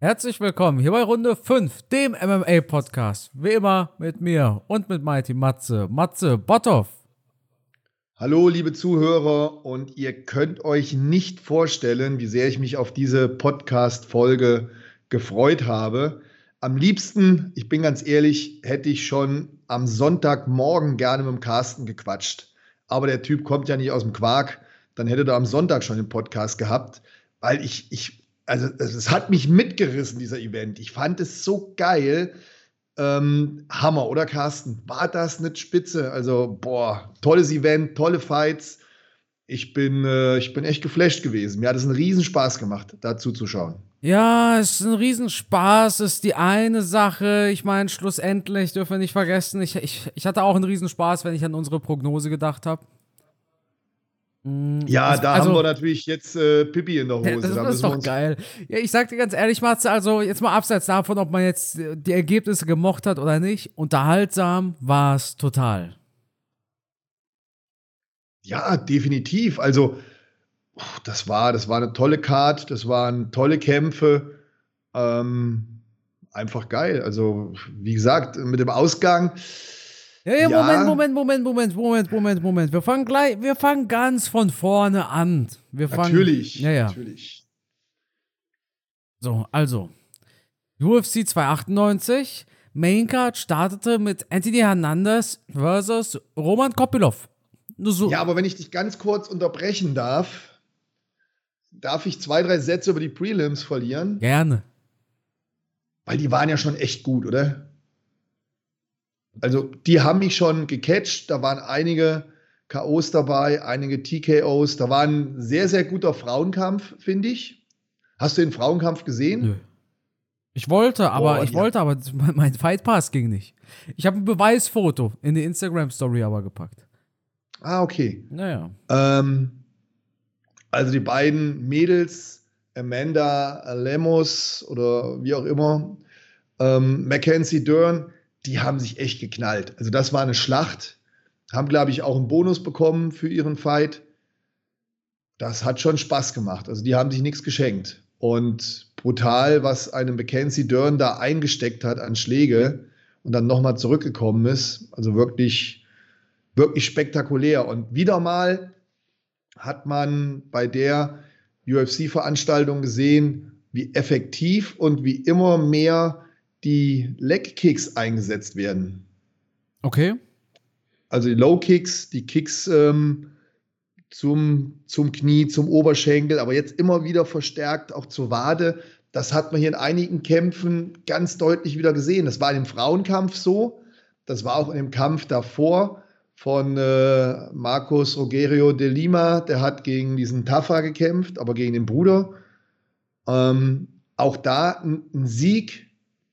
Herzlich willkommen hier bei Runde 5, dem MMA-Podcast. Wie immer mit mir und mit Mighty Matze. Matze Botthoff. Hallo, liebe Zuhörer, und ihr könnt euch nicht vorstellen, wie sehr ich mich auf diese Podcast-Folge gefreut habe. Am liebsten, ich bin ganz ehrlich, hätte ich schon am Sonntagmorgen gerne mit dem Carsten gequatscht. Aber der Typ kommt ja nicht aus dem Quark. Dann hätte er am Sonntag schon den Podcast gehabt, weil ich, ich also es hat mich mitgerissen, dieser Event. Ich fand es so geil. Ähm, Hammer, oder Carsten? War das nicht spitze? Also, boah, tolles Event, tolle Fights. Ich bin, äh, ich bin echt geflasht gewesen. Mir hat es einen Riesenspaß gemacht, da zuzuschauen. Ja, es ist ein Riesenspaß, ist die eine Sache. Ich meine, schlussendlich dürfen wir nicht vergessen, ich, ich, ich hatte auch einen Riesenspaß, wenn ich an unsere Prognose gedacht habe. Mm, ja, also, da also, haben wir natürlich jetzt äh, Pippi in der Hose. Das, das ist doch geil. Ja, ich sag dir ganz ehrlich, Matze, also jetzt mal abseits davon, ob man jetzt die Ergebnisse gemocht hat oder nicht, unterhaltsam war es total. Ja, definitiv. Also, das war, das war eine tolle Card, das waren tolle Kämpfe. Ähm, einfach geil. Also, wie gesagt, mit dem Ausgang ja, ja, Moment, Moment, Moment, Moment, Moment, Moment, Moment. Wir fangen gleich, wir fangen ganz von vorne an. Wir fangen, natürlich, ja, ja. natürlich. So, also. UFC 298, Maincard startete mit Anthony Hernandez versus Roman Kopilov. So. Ja, aber wenn ich dich ganz kurz unterbrechen darf, darf ich zwei, drei Sätze über die Prelims verlieren? Gerne. Weil die waren ja schon echt gut, oder? Also die haben mich schon gecatcht. Da waren einige KOs dabei, einige TKOs. Da war ein sehr, sehr guter Frauenkampf, finde ich. Hast du den Frauenkampf gesehen? Nö. Ich wollte, aber oh, ich ja. wollte, aber mein Fight Pass ging nicht. Ich habe ein Beweisfoto in die Instagram Story aber gepackt. Ah, okay. Naja. Ähm, also die beiden Mädels, Amanda Lemos oder wie auch immer, ähm, Mackenzie Dern, die haben sich echt geknallt. Also das war eine Schlacht. Haben, glaube ich, auch einen Bonus bekommen für ihren Fight. Das hat schon Spaß gemacht. Also die haben sich nichts geschenkt. Und brutal, was einem Mackenzie Dern da eingesteckt hat an Schläge und dann nochmal zurückgekommen ist. Also wirklich, wirklich spektakulär. Und wieder mal hat man bei der UFC-Veranstaltung gesehen, wie effektiv und wie immer mehr die Leg-Kicks eingesetzt werden. Okay. Also die Low-Kicks, die Kicks ähm, zum, zum Knie, zum Oberschenkel, aber jetzt immer wieder verstärkt auch zur Wade. Das hat man hier in einigen Kämpfen ganz deutlich wieder gesehen. Das war in dem Frauenkampf so. Das war auch in dem Kampf davor von äh, Marcos Rogerio de Lima. Der hat gegen diesen Tafa gekämpft, aber gegen den Bruder. Ähm, auch da ein, ein Sieg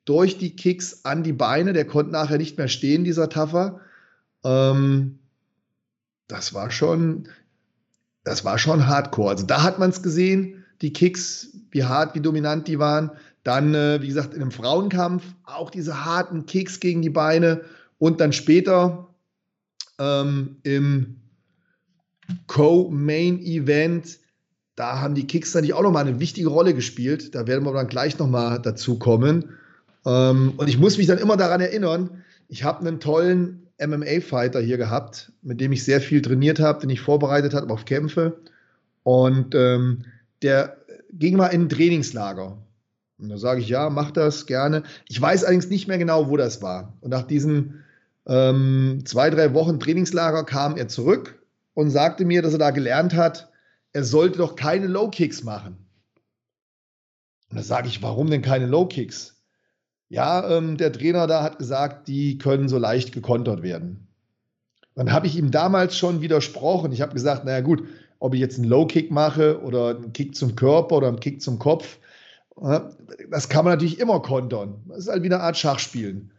durch die Kicks an die Beine. Der konnte nachher nicht mehr stehen, dieser Taffer. Ähm, das war schon, das war schon Hardcore. Also da hat man es gesehen, die Kicks, wie hart, wie dominant die waren. Dann, äh, wie gesagt, in einem Frauenkampf auch diese harten Kicks gegen die Beine. Und dann später ähm, im Co-Main-Event, da haben die Kicks natürlich auch nochmal eine wichtige Rolle gespielt. Da werden wir dann gleich nochmal dazu kommen. Ähm, und ich muss mich dann immer daran erinnern, ich habe einen tollen MMA-Fighter hier gehabt, mit dem ich sehr viel trainiert habe, den ich vorbereitet habe auf Kämpfe. Und ähm, der ging mal in ein Trainingslager. Und da sage ich, ja, mach das gerne. Ich weiß allerdings nicht mehr genau, wo das war. Und nach diesen ähm, zwei, drei Wochen Trainingslager kam er zurück und sagte mir, dass er da gelernt hat, er sollte doch keine Low Kicks machen. Und da sage ich, warum denn keine Low Kicks? Ja, ähm, der Trainer da hat gesagt, die können so leicht gekontert werden. Dann habe ich ihm damals schon widersprochen. Ich habe gesagt, naja gut, ob ich jetzt einen Low-Kick mache oder einen Kick zum Körper oder einen Kick zum Kopf, äh, das kann man natürlich immer kontern. Das ist halt wie eine Art Schachspielen.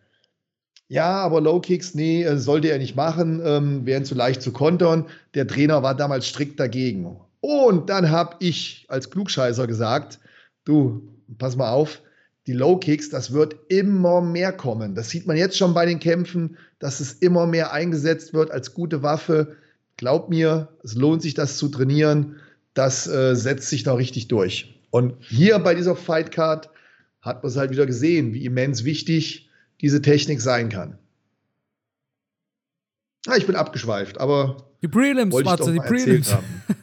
Ja, aber Low-Kicks, nee, äh, sollte er nicht machen, ähm, wären zu leicht zu kontern. Der Trainer war damals strikt dagegen. Und dann habe ich als Klugscheißer gesagt, du, pass mal auf, die Low Kicks, das wird immer mehr kommen. Das sieht man jetzt schon bei den Kämpfen, dass es immer mehr eingesetzt wird als gute Waffe. Glaub mir, es lohnt sich, das zu trainieren. Das äh, setzt sich da richtig durch. Und hier bei dieser Fight Card hat man es halt wieder gesehen, wie immens wichtig diese Technik sein kann. Ah, ich bin abgeschweift, aber die Prelims, Matze, die Prelims.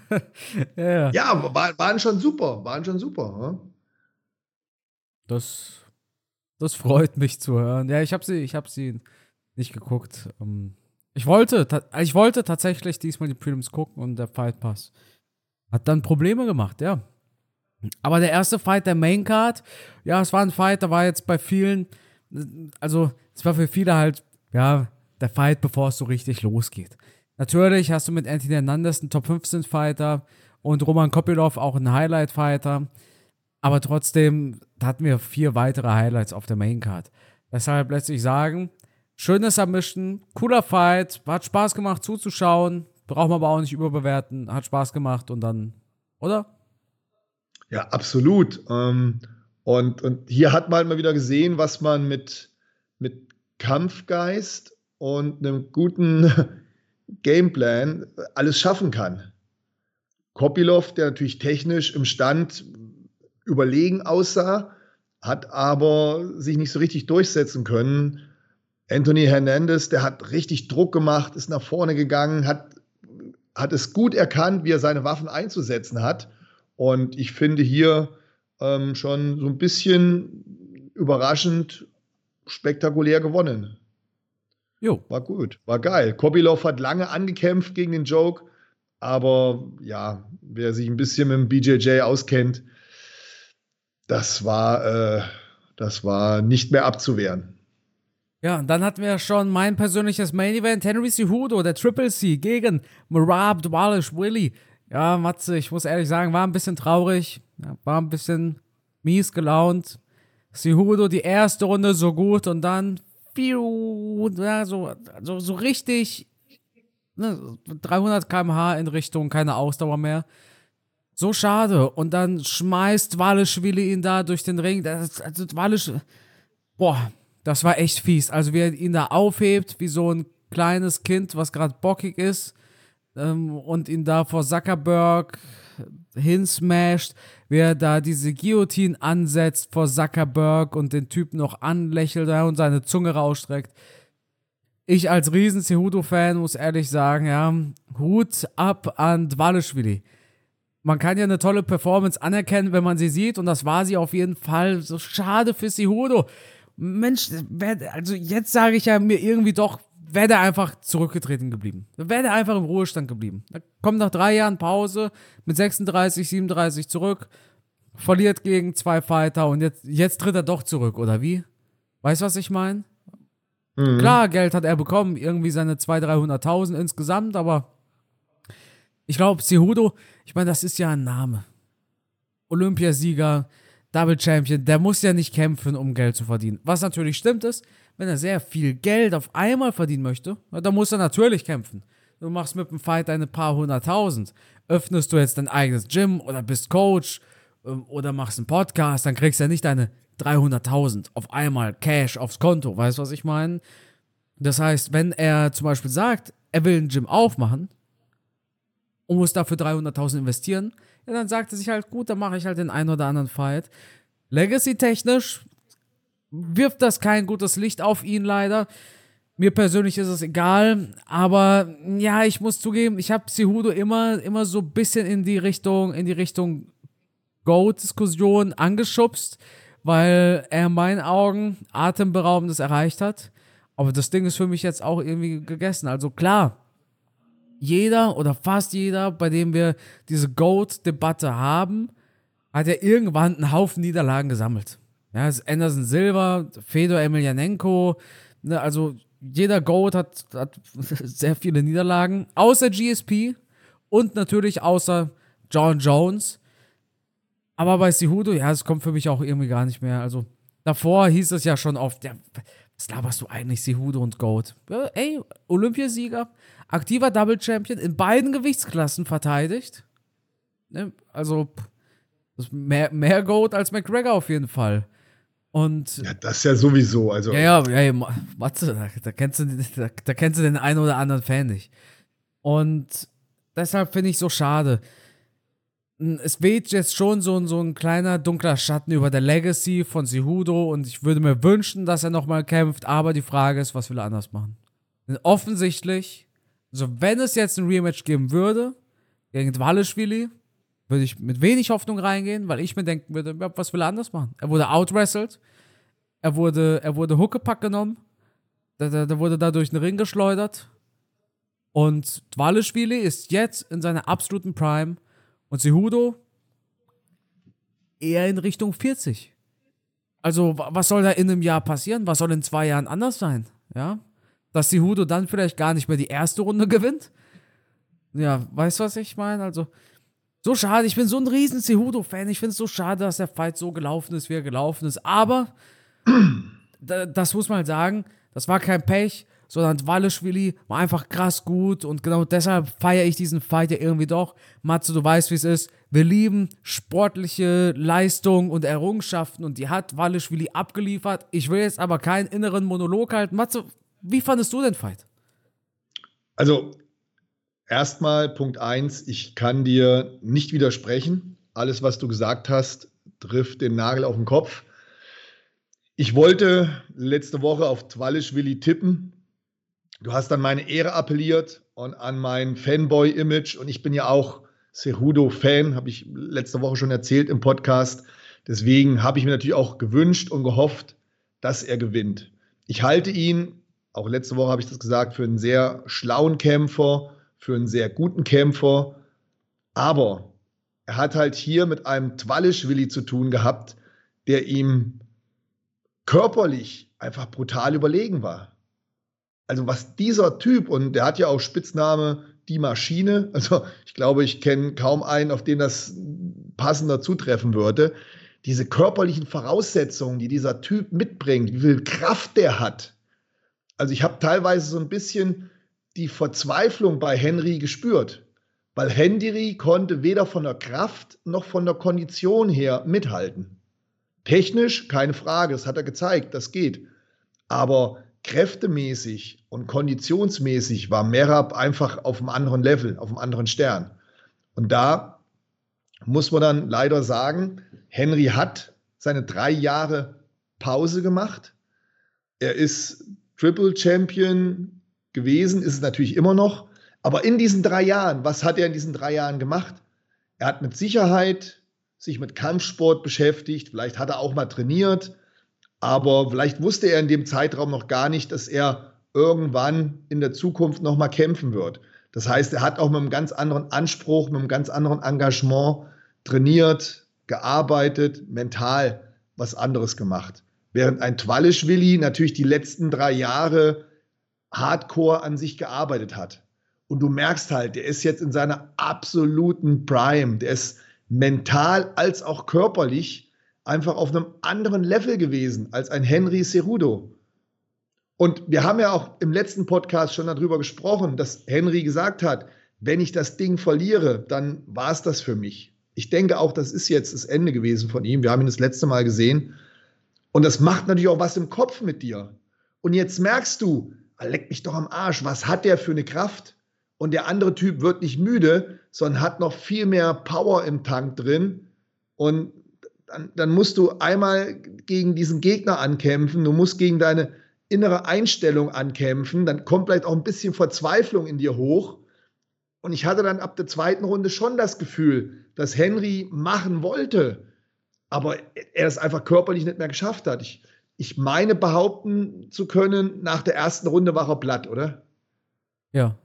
ja, ja war, waren schon super, waren schon super. Ja? Das, das freut mich zu hören. Ja, ich habe sie, ich sie nicht geguckt. Ähm, ich wollte, ich wollte tatsächlich diesmal die Prelims gucken und der Fight Pass hat dann Probleme gemacht, ja. Aber der erste Fight der Main Card, ja, es war ein Fight, da war jetzt bei vielen, also es war für viele halt, ja, der Fight, bevor es so richtig losgeht. Natürlich hast du mit Anthony Hernandez einen Top 15 Fighter und Roman Kopilov auch einen Highlight Fighter. Aber trotzdem hatten wir vier weitere Highlights auf der Main Card. Deshalb lässt sich sagen, schönes Submission, cooler Fight, hat Spaß gemacht zuzuschauen, braucht man aber auch nicht überbewerten, hat Spaß gemacht und dann, oder? Ja, absolut. Ähm, und, und hier hat man mal wieder gesehen, was man mit, mit Kampfgeist und einem guten Gameplan alles schaffen kann. Kopilov, der natürlich technisch im Stand überlegen aussah, hat aber sich nicht so richtig durchsetzen können. Anthony Hernandez, der hat richtig Druck gemacht, ist nach vorne gegangen, hat, hat es gut erkannt, wie er seine Waffen einzusetzen hat. Und ich finde hier ähm, schon so ein bisschen überraschend spektakulär gewonnen. Jo. War gut, war geil. Kobilov hat lange angekämpft gegen den Joke, aber ja, wer sich ein bisschen mit dem BJJ auskennt, das war, äh, das war nicht mehr abzuwehren. Ja, und dann hatten wir schon mein persönliches Main Event, Henry Cejudo, der Triple C gegen Marab Dwalish Willy. Ja, Matze, ich muss ehrlich sagen, war ein bisschen traurig, war ein bisschen mies gelaunt. Cejudo die erste Runde so gut und dann ja, so, so, so richtig ne, 300 km/h in Richtung keine Ausdauer mehr. So schade. Und dann schmeißt Waleschwili ihn da durch den Ring. Das, also Walisch, boah, das war echt fies. Also wie er ihn da aufhebt, wie so ein kleines Kind, was gerade bockig ist ähm, und ihn da vor Zuckerberg hinsmasht, wie er da diese Guillotine ansetzt vor Zuckerberg und den Typen noch anlächelt und seine Zunge rausstreckt. Ich als riesen Cejudo-Fan muss ehrlich sagen, ja, Hut ab an Dwaleschwili. Man kann ja eine tolle Performance anerkennen, wenn man sie sieht und das war sie auf jeden Fall. So schade für Cejudo. Mensch, also jetzt sage ich ja mir irgendwie doch, wäre der einfach zurückgetreten geblieben. Wäre der einfach im Ruhestand geblieben. Er kommt nach drei Jahren Pause mit 36, 37 zurück, verliert gegen zwei Fighter und jetzt, jetzt tritt er doch zurück, oder wie? Weißt du, was ich meine? Mhm. Klar, Geld hat er bekommen, irgendwie seine 200.000, 300.000 insgesamt, aber ich glaube, Cejudo, ich meine, das ist ja ein Name. Olympiasieger, Double Champion, der muss ja nicht kämpfen, um Geld zu verdienen. Was natürlich stimmt ist, wenn er sehr viel Geld auf einmal verdienen möchte, dann muss er natürlich kämpfen. Du machst mit dem Fight eine paar hunderttausend. Öffnest du jetzt dein eigenes Gym oder bist Coach ähm, oder machst einen Podcast, dann kriegst du ja nicht deine 300.000 auf einmal Cash aufs Konto. Weißt du, was ich meine? Das heißt, wenn er zum Beispiel sagt, er will ein Gym aufmachen und muss dafür 300.000 investieren, ja, dann sagt er sich halt, gut, dann mache ich halt den einen oder anderen Fight. Legacy-technisch wirft das kein gutes Licht auf ihn leider. Mir persönlich ist es egal, aber ja, ich muss zugeben, ich habe Cejudo immer, immer so ein bisschen in die Richtung, in die Richtung Goat-Diskussion angeschubst, weil er in meinen Augen atemberaubendes erreicht hat. Aber das Ding ist für mich jetzt auch irgendwie gegessen. Also klar, jeder oder fast jeder, bei dem wir diese Goat-Debatte haben, hat ja irgendwann einen Haufen Niederlagen gesammelt. Ja, es ist Anderson Silva, Fedor Emelianenko, ne, also jeder Goat hat, hat sehr viele Niederlagen, außer GSP und natürlich außer John Jones. Aber bei Sihudo, ja, es kommt für mich auch irgendwie gar nicht mehr. Also davor hieß es ja schon oft, ja, was laberst du eigentlich, Sihudo und Goat? Ja, ey, Olympiasieger, aktiver Double Champion, in beiden Gewichtsklassen verteidigt. Ne, also mehr, mehr Goat als McGregor auf jeden Fall. Und ja, das ist ja sowieso. Also. Ja, ja, ja, Matze, da, da, kennst du, da, da, kennst du den einen oder anderen Fan nicht. Und deshalb finde ich so schade. es weht jetzt schon so, so ein kleiner dunkler Schatten über der Legacy von Sihudo und ich würde mir wünschen, dass er nochmal kämpft, aber die Frage ist, was will er anders machen? Denn offensichtlich, also wenn es jetzt ein Rematch geben würde, gegen Dwaleschwili, würde ich mit wenig Hoffnung reingehen, weil ich mir denken würde, was will er anders machen? Er wurde outwrestled, er wurde, er wurde Huckepack genommen, der, der, der wurde dadurch den Ring geschleudert und Dwaleschwili ist jetzt in seiner absoluten Prime und Sehudo eher in Richtung 40. Also, was soll da in einem Jahr passieren? Was soll in zwei Jahren anders sein? Ja? Dass Sehudo dann vielleicht gar nicht mehr die erste Runde gewinnt? Ja, weißt du, was ich meine? Also, so schade. Ich bin so ein riesen Sehudo-Fan. Ich finde es so schade, dass der Fight so gelaufen ist, wie er gelaufen ist. Aber, das muss man halt sagen, das war kein Pech sondern Dwaleschwili war einfach krass gut und genau deshalb feiere ich diesen Fight ja irgendwie doch. Matze, du weißt, wie es ist. Wir lieben sportliche Leistung und Errungenschaften und die hat Dwaleschwili abgeliefert. Ich will jetzt aber keinen inneren Monolog halten. Matze, wie fandest du den Fight? Also, erstmal Punkt 1, ich kann dir nicht widersprechen. Alles, was du gesagt hast, trifft den Nagel auf den Kopf. Ich wollte letzte Woche auf Twalischwili tippen, Du hast an meine Ehre appelliert und an mein Fanboy-Image. Und ich bin ja auch Cerudo-Fan, habe ich letzte Woche schon erzählt im Podcast. Deswegen habe ich mir natürlich auch gewünscht und gehofft, dass er gewinnt. Ich halte ihn, auch letzte Woche habe ich das gesagt, für einen sehr schlauen Kämpfer, für einen sehr guten Kämpfer. Aber er hat halt hier mit einem Twalisch-Willi zu tun gehabt, der ihm körperlich einfach brutal überlegen war also was dieser Typ, und der hat ja auch Spitzname die Maschine, also ich glaube, ich kenne kaum einen, auf den das passender zutreffen würde, diese körperlichen Voraussetzungen, die dieser Typ mitbringt, wie viel Kraft der hat. Also ich habe teilweise so ein bisschen die Verzweiflung bei Henry gespürt, weil Henry konnte weder von der Kraft noch von der Kondition her mithalten. Technisch keine Frage, das hat er gezeigt, das geht. Aber kräftemäßig und konditionsmäßig war Merab einfach auf einem anderen Level, auf einem anderen Stern. Und da muss man dann leider sagen, Henry hat seine drei Jahre Pause gemacht. Er ist Triple Champion gewesen, ist es natürlich immer noch. Aber in diesen drei Jahren, was hat er in diesen drei Jahren gemacht? Er hat mit Sicherheit sich mit Kampfsport beschäftigt, vielleicht hat er auch mal trainiert, aber vielleicht wusste er in dem Zeitraum noch gar nicht, dass er irgendwann in der Zukunft noch mal kämpfen wird. Das heißt, er hat auch mit einem ganz anderen Anspruch, mit einem ganz anderen Engagement trainiert, gearbeitet, mental was anderes gemacht. Während ein Twalischwili natürlich die letzten drei Jahre hardcore an sich gearbeitet hat. Und du merkst halt, der ist jetzt in seiner absoluten Prime. Der ist mental als auch körperlich einfach auf einem anderen Level gewesen als ein Henry Cerudo. Und wir haben ja auch im letzten Podcast schon darüber gesprochen, dass Henry gesagt hat, wenn ich das Ding verliere, dann war es das für mich. Ich denke auch, das ist jetzt das Ende gewesen von ihm. Wir haben ihn das letzte Mal gesehen. Und das macht natürlich auch was im Kopf mit dir. Und jetzt merkst du, ah, leck mich doch am Arsch, was hat der für eine Kraft? Und der andere Typ wird nicht müde, sondern hat noch viel mehr Power im Tank drin. Und dann, dann musst du einmal gegen diesen Gegner ankämpfen, du musst gegen deine innere Einstellung ankämpfen, dann kommt vielleicht auch ein bisschen Verzweiflung in dir hoch. Und ich hatte dann ab der zweiten Runde schon das Gefühl, dass Henry machen wollte, aber er es einfach körperlich nicht mehr geschafft hat. Ich, ich meine behaupten zu können, nach der ersten Runde war er platt, oder? Ja.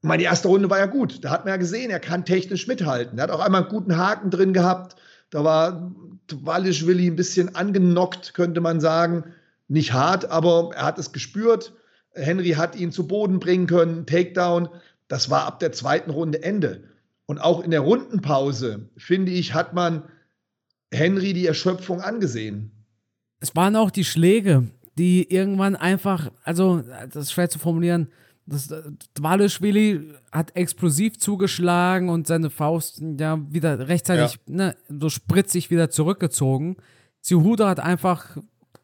Ich meine, die erste Runde war ja gut. Da hat man ja gesehen, er kann technisch mithalten. Er hat auch einmal einen guten Haken drin gehabt. Da war Walischwili ein bisschen angenockt, könnte man sagen. Nicht hart, aber er hat es gespürt. Henry hat ihn zu Boden bringen können, Takedown. Das war ab der zweiten Runde Ende. Und auch in der Rundenpause, finde ich, hat man Henry die Erschöpfung angesehen. Es waren auch die Schläge, die irgendwann einfach, also das ist schwer zu formulieren, das, Dwaleschwili hat explosiv zugeschlagen und seine Faust ja wieder rechtzeitig, ja. ne, so spritzig wieder zurückgezogen. Zihuda hat einfach,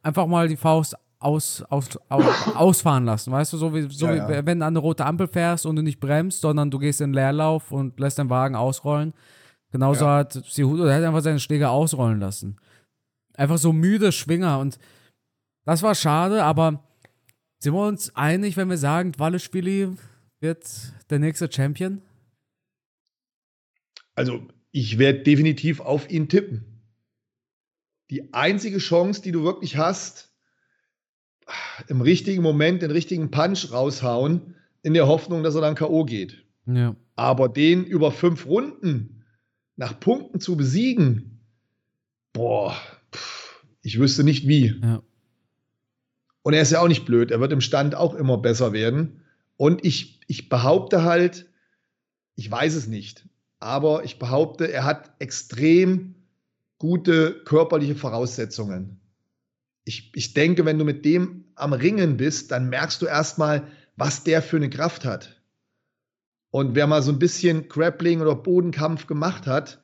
einfach mal die Faust aus, aus, aus, ausfahren lassen, weißt du, so wie, so ja, wie wenn du an eine rote Ampel fährst und du nicht bremst, sondern du gehst in den Leerlauf und lässt den Wagen ausrollen. Genauso ja. hat Cejudo, der hat einfach seine Schläge ausrollen lassen. Einfach so müde Schwinger und das war schade, aber sind wir uns einig, wenn wir sagen, Dvalishvili wird der nächste Champion? Also, ich werde definitiv auf ihn tippen. Die einzige Chance, die du wirklich hast, im richtigen Moment den richtigen Punch raushauen, in der Hoffnung, dass er dann K.O. geht. Ja. Aber den über fünf Runden nach Punkten zu besiegen, boah, ich wüsste nicht wie. Ja. Und er ist ja auch nicht blöd, er wird im Stand auch immer besser werden. Und ich, ich behaupte halt, ich weiß es nicht, aber ich behaupte, er hat extrem gute körperliche Voraussetzungen. Ich, ich denke, wenn du mit dem am Ringen bist, dann merkst du erstmal, was der für eine Kraft hat. Und wer mal so ein bisschen Grappling oder Bodenkampf gemacht hat,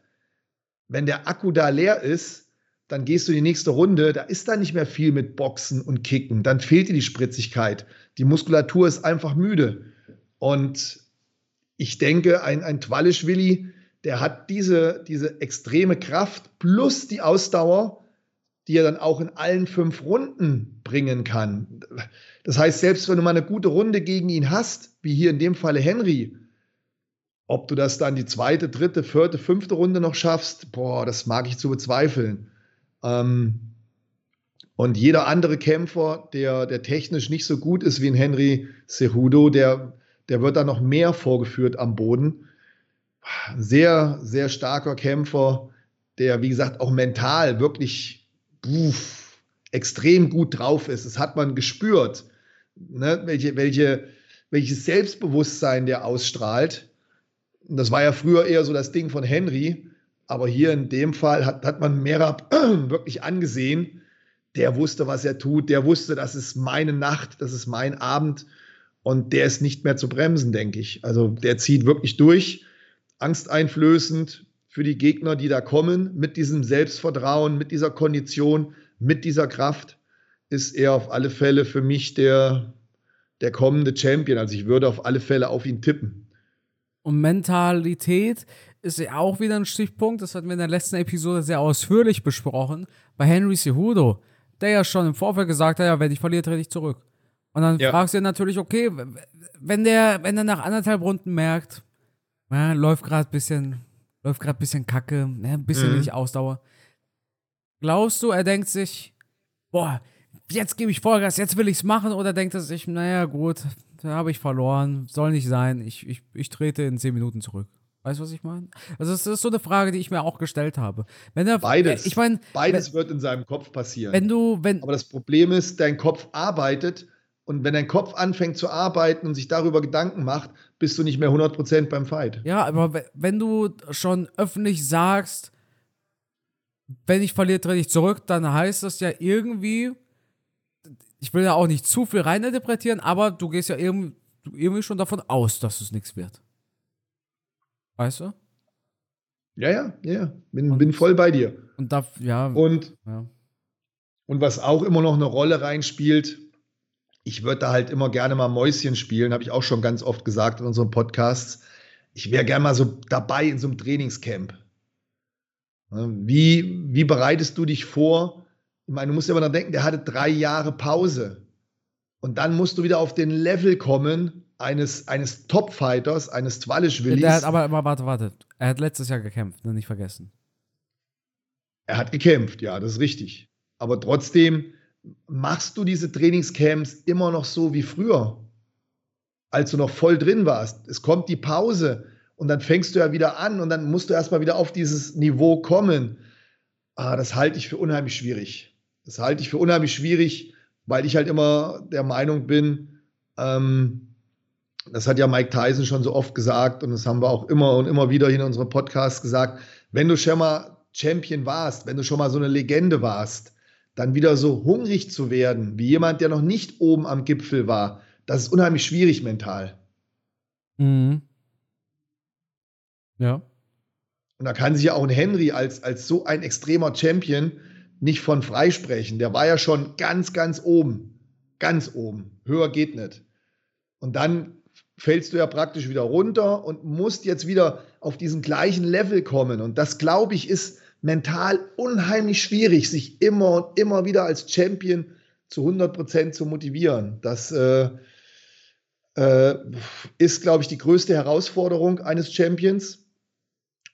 wenn der Akku da leer ist, dann gehst du in die nächste Runde, da ist da nicht mehr viel mit Boxen und Kicken, dann fehlt dir die Spritzigkeit. Die Muskulatur ist einfach müde. Und ich denke, ein, ein Twalischwilli, der hat diese, diese extreme Kraft plus die Ausdauer, die er dann auch in allen fünf Runden bringen kann. Das heißt, selbst wenn du mal eine gute Runde gegen ihn hast, wie hier in dem Falle Henry, ob du das dann die zweite, dritte, vierte, fünfte Runde noch schaffst, boah, das mag ich zu bezweifeln. Ähm, und jeder andere Kämpfer, der, der technisch nicht so gut ist wie ein Henry Cejudo, der, der wird da noch mehr vorgeführt am Boden. Sehr, sehr starker Kämpfer, der, wie gesagt, auch mental wirklich uff, extrem gut drauf ist. Das hat man gespürt, ne? welche, welche, welches Selbstbewusstsein der ausstrahlt. Das war ja früher eher so das Ding von Henry, aber hier in dem Fall hat, hat man Merab wirklich angesehen. Der wusste, was er tut. Der wusste, das ist meine Nacht, das ist mein Abend. Und der ist nicht mehr zu bremsen, denke ich. Also der zieht wirklich durch. Angsteinflößend für die Gegner, die da kommen. Mit diesem Selbstvertrauen, mit dieser Kondition, mit dieser Kraft ist er auf alle Fälle für mich der, der kommende Champion. Also ich würde auf alle Fälle auf ihn tippen. Und Mentalität ist ja auch wieder ein Stichpunkt, das hatten wir in der letzten Episode sehr ausführlich besprochen, bei Henry Cejudo, der ja schon im Vorfeld gesagt hat, ja, wenn ich verliere, trete ich zurück. Und dann ja. fragst du dir natürlich, okay, wenn der, wenn er nach anderthalb Runden merkt, ja, läuft gerade ein bisschen, läuft gerade ein bisschen Kacke, ne, ein bisschen mhm. nicht Ausdauer. Glaubst du, er denkt sich, boah, jetzt gebe ich Vollgas, jetzt will ich es machen, oder denkt er sich, naja, gut, da habe ich verloren, soll nicht sein, ich, ich, ich trete in zehn Minuten zurück. Weißt du, was ich meine? Also, das ist so eine Frage, die ich mir auch gestellt habe. Wenn er, beides. Ich meine, beides wenn, wird in seinem Kopf passieren. Wenn du, wenn, Aber das Problem ist, dein Kopf arbeitet und wenn dein Kopf anfängt zu arbeiten und sich darüber Gedanken macht, bist du nicht mehr 100% beim Fight. Ja, aber wenn du schon öffentlich sagst, wenn ich verliere, trete ich zurück, dann heißt das ja irgendwie, ich will ja auch nicht zu viel reininterpretieren, aber du gehst ja irgendwie, irgendwie schon davon aus, dass es nichts wird. Weißt du? Ja, ja, ja. Bin, und, bin voll bei dir. Und da, ja. Und, ja. und was auch immer noch eine Rolle reinspielt, ich würde da halt immer gerne mal Mäuschen spielen, habe ich auch schon ganz oft gesagt in unseren Podcasts. Ich wäre gerne mal so dabei in so einem Trainingscamp. Wie, wie bereitest du dich vor? Ich meine, du musst ja immer denken, der hatte drei Jahre Pause. Und dann musst du wieder auf den Level kommen, eines, eines Top-Fighters, eines Twalish-Willis. Der hat aber, aber warte, warte. Er hat letztes Jahr gekämpft, ne? nicht vergessen. Er hat gekämpft, ja, das ist richtig. Aber trotzdem machst du diese Trainingscamps immer noch so wie früher, als du noch voll drin warst. Es kommt die Pause und dann fängst du ja wieder an und dann musst du erstmal wieder auf dieses Niveau kommen. Ah, das halte ich für unheimlich schwierig. Das halte ich für unheimlich schwierig, weil ich halt immer der Meinung bin, ähm, das hat ja Mike Tyson schon so oft gesagt und das haben wir auch immer und immer wieder in unserem Podcast gesagt, wenn du schon mal Champion warst, wenn du schon mal so eine Legende warst, dann wieder so hungrig zu werden, wie jemand, der noch nicht oben am Gipfel war, das ist unheimlich schwierig mental. Mhm. Ja. Und da kann sich ja auch ein Henry als, als so ein extremer Champion nicht von freisprechen. Der war ja schon ganz, ganz oben. Ganz oben. Höher geht nicht. Und dann fällst du ja praktisch wieder runter und musst jetzt wieder auf diesen gleichen Level kommen. Und das, glaube ich, ist mental unheimlich schwierig, sich immer und immer wieder als Champion zu 100 Prozent zu motivieren. Das äh, äh, ist, glaube ich, die größte Herausforderung eines Champions.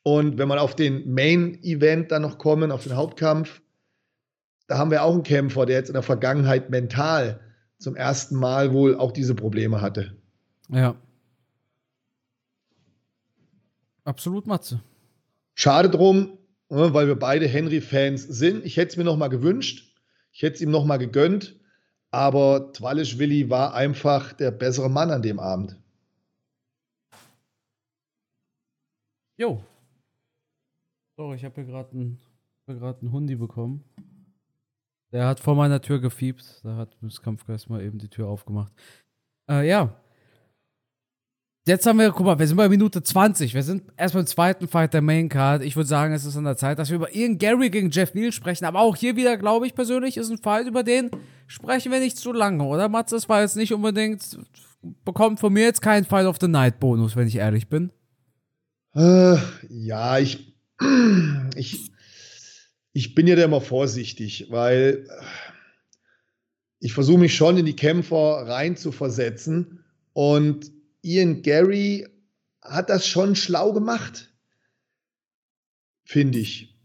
Und wenn man auf den Main-Event dann noch kommen, auf den Hauptkampf, da haben wir auch einen Kämpfer, der jetzt in der Vergangenheit mental zum ersten Mal wohl auch diese Probleme hatte. Ja. Absolut, Matze. Schade drum, ne, weil wir beide Henry-Fans sind. Ich hätte es mir noch mal gewünscht. Ich hätte es ihm noch mal gegönnt. Aber Twalischwili war einfach der bessere Mann an dem Abend. Jo. So, ich habe hier gerade einen, einen Hundi bekommen. Der hat vor meiner Tür gefiebt. Da hat das Kampfgeist mal eben die Tür aufgemacht. Äh, ja. Jetzt haben wir, guck mal, wir sind bei Minute 20. Wir sind erst beim zweiten Fight der Main Card. Ich würde sagen, es ist an der Zeit, dass wir über Ian Gary gegen Jeff Neal sprechen. Aber auch hier wieder, glaube ich persönlich, ist ein Fight, über den sprechen wir nicht zu lange, oder? Matze, das war jetzt nicht unbedingt, bekommt von mir jetzt keinen Fight of the Night Bonus, wenn ich ehrlich bin. Äh, ja, ich, ich, ich bin ja da immer vorsichtig, weil ich versuche mich schon in die Kämpfer rein zu versetzen und Ian Gary hat das schon schlau gemacht, finde ich.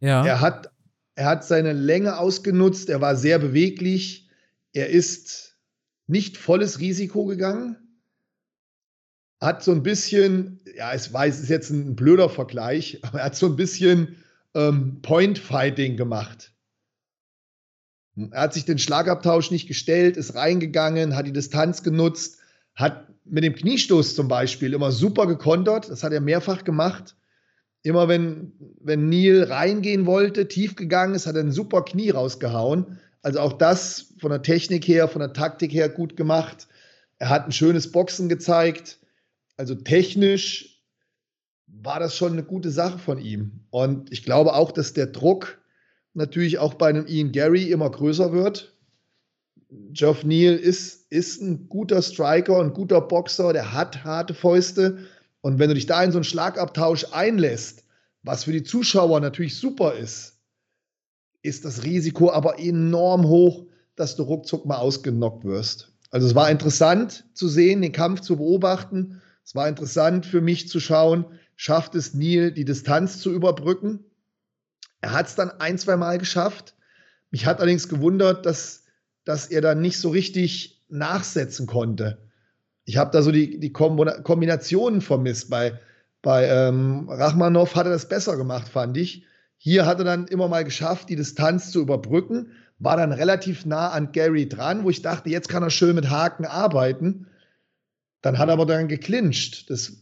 Ja. Er hat, er hat seine Länge ausgenutzt, er war sehr beweglich, er ist nicht volles Risiko gegangen, hat so ein bisschen, ja, ich weiß, es ist jetzt ein blöder Vergleich, aber er hat so ein bisschen ähm, Point-Fighting gemacht. Er hat sich den Schlagabtausch nicht gestellt, ist reingegangen, hat die Distanz genutzt, hat mit dem Kniestoß zum Beispiel immer super gekontert. Das hat er mehrfach gemacht. Immer wenn, wenn Neil reingehen wollte, tief gegangen ist, hat er ein super Knie rausgehauen. Also auch das von der Technik her, von der Taktik her gut gemacht. Er hat ein schönes Boxen gezeigt. Also technisch war das schon eine gute Sache von ihm. Und ich glaube auch, dass der Druck natürlich auch bei einem Ian Gary immer größer wird. Geoff Neal ist, ist ein guter Striker, ein guter Boxer, der hat harte Fäuste. Und wenn du dich da in so einen Schlagabtausch einlässt, was für die Zuschauer natürlich super ist, ist das Risiko aber enorm hoch, dass du ruckzuck mal ausgenockt wirst. Also es war interessant zu sehen, den Kampf zu beobachten. Es war interessant für mich zu schauen, schafft es Neil, die Distanz zu überbrücken. Er hat es dann ein, zwei Mal geschafft. Mich hat allerdings gewundert, dass dass er da nicht so richtig nachsetzen konnte. Ich habe da so die, die Kombinationen vermisst. Bei, bei ähm, Rachmanov hat er das besser gemacht, fand ich. Hier hat er dann immer mal geschafft, die Distanz zu überbrücken, war dann relativ nah an Gary dran, wo ich dachte, jetzt kann er schön mit Haken arbeiten. Dann hat er aber dann geclincht. Das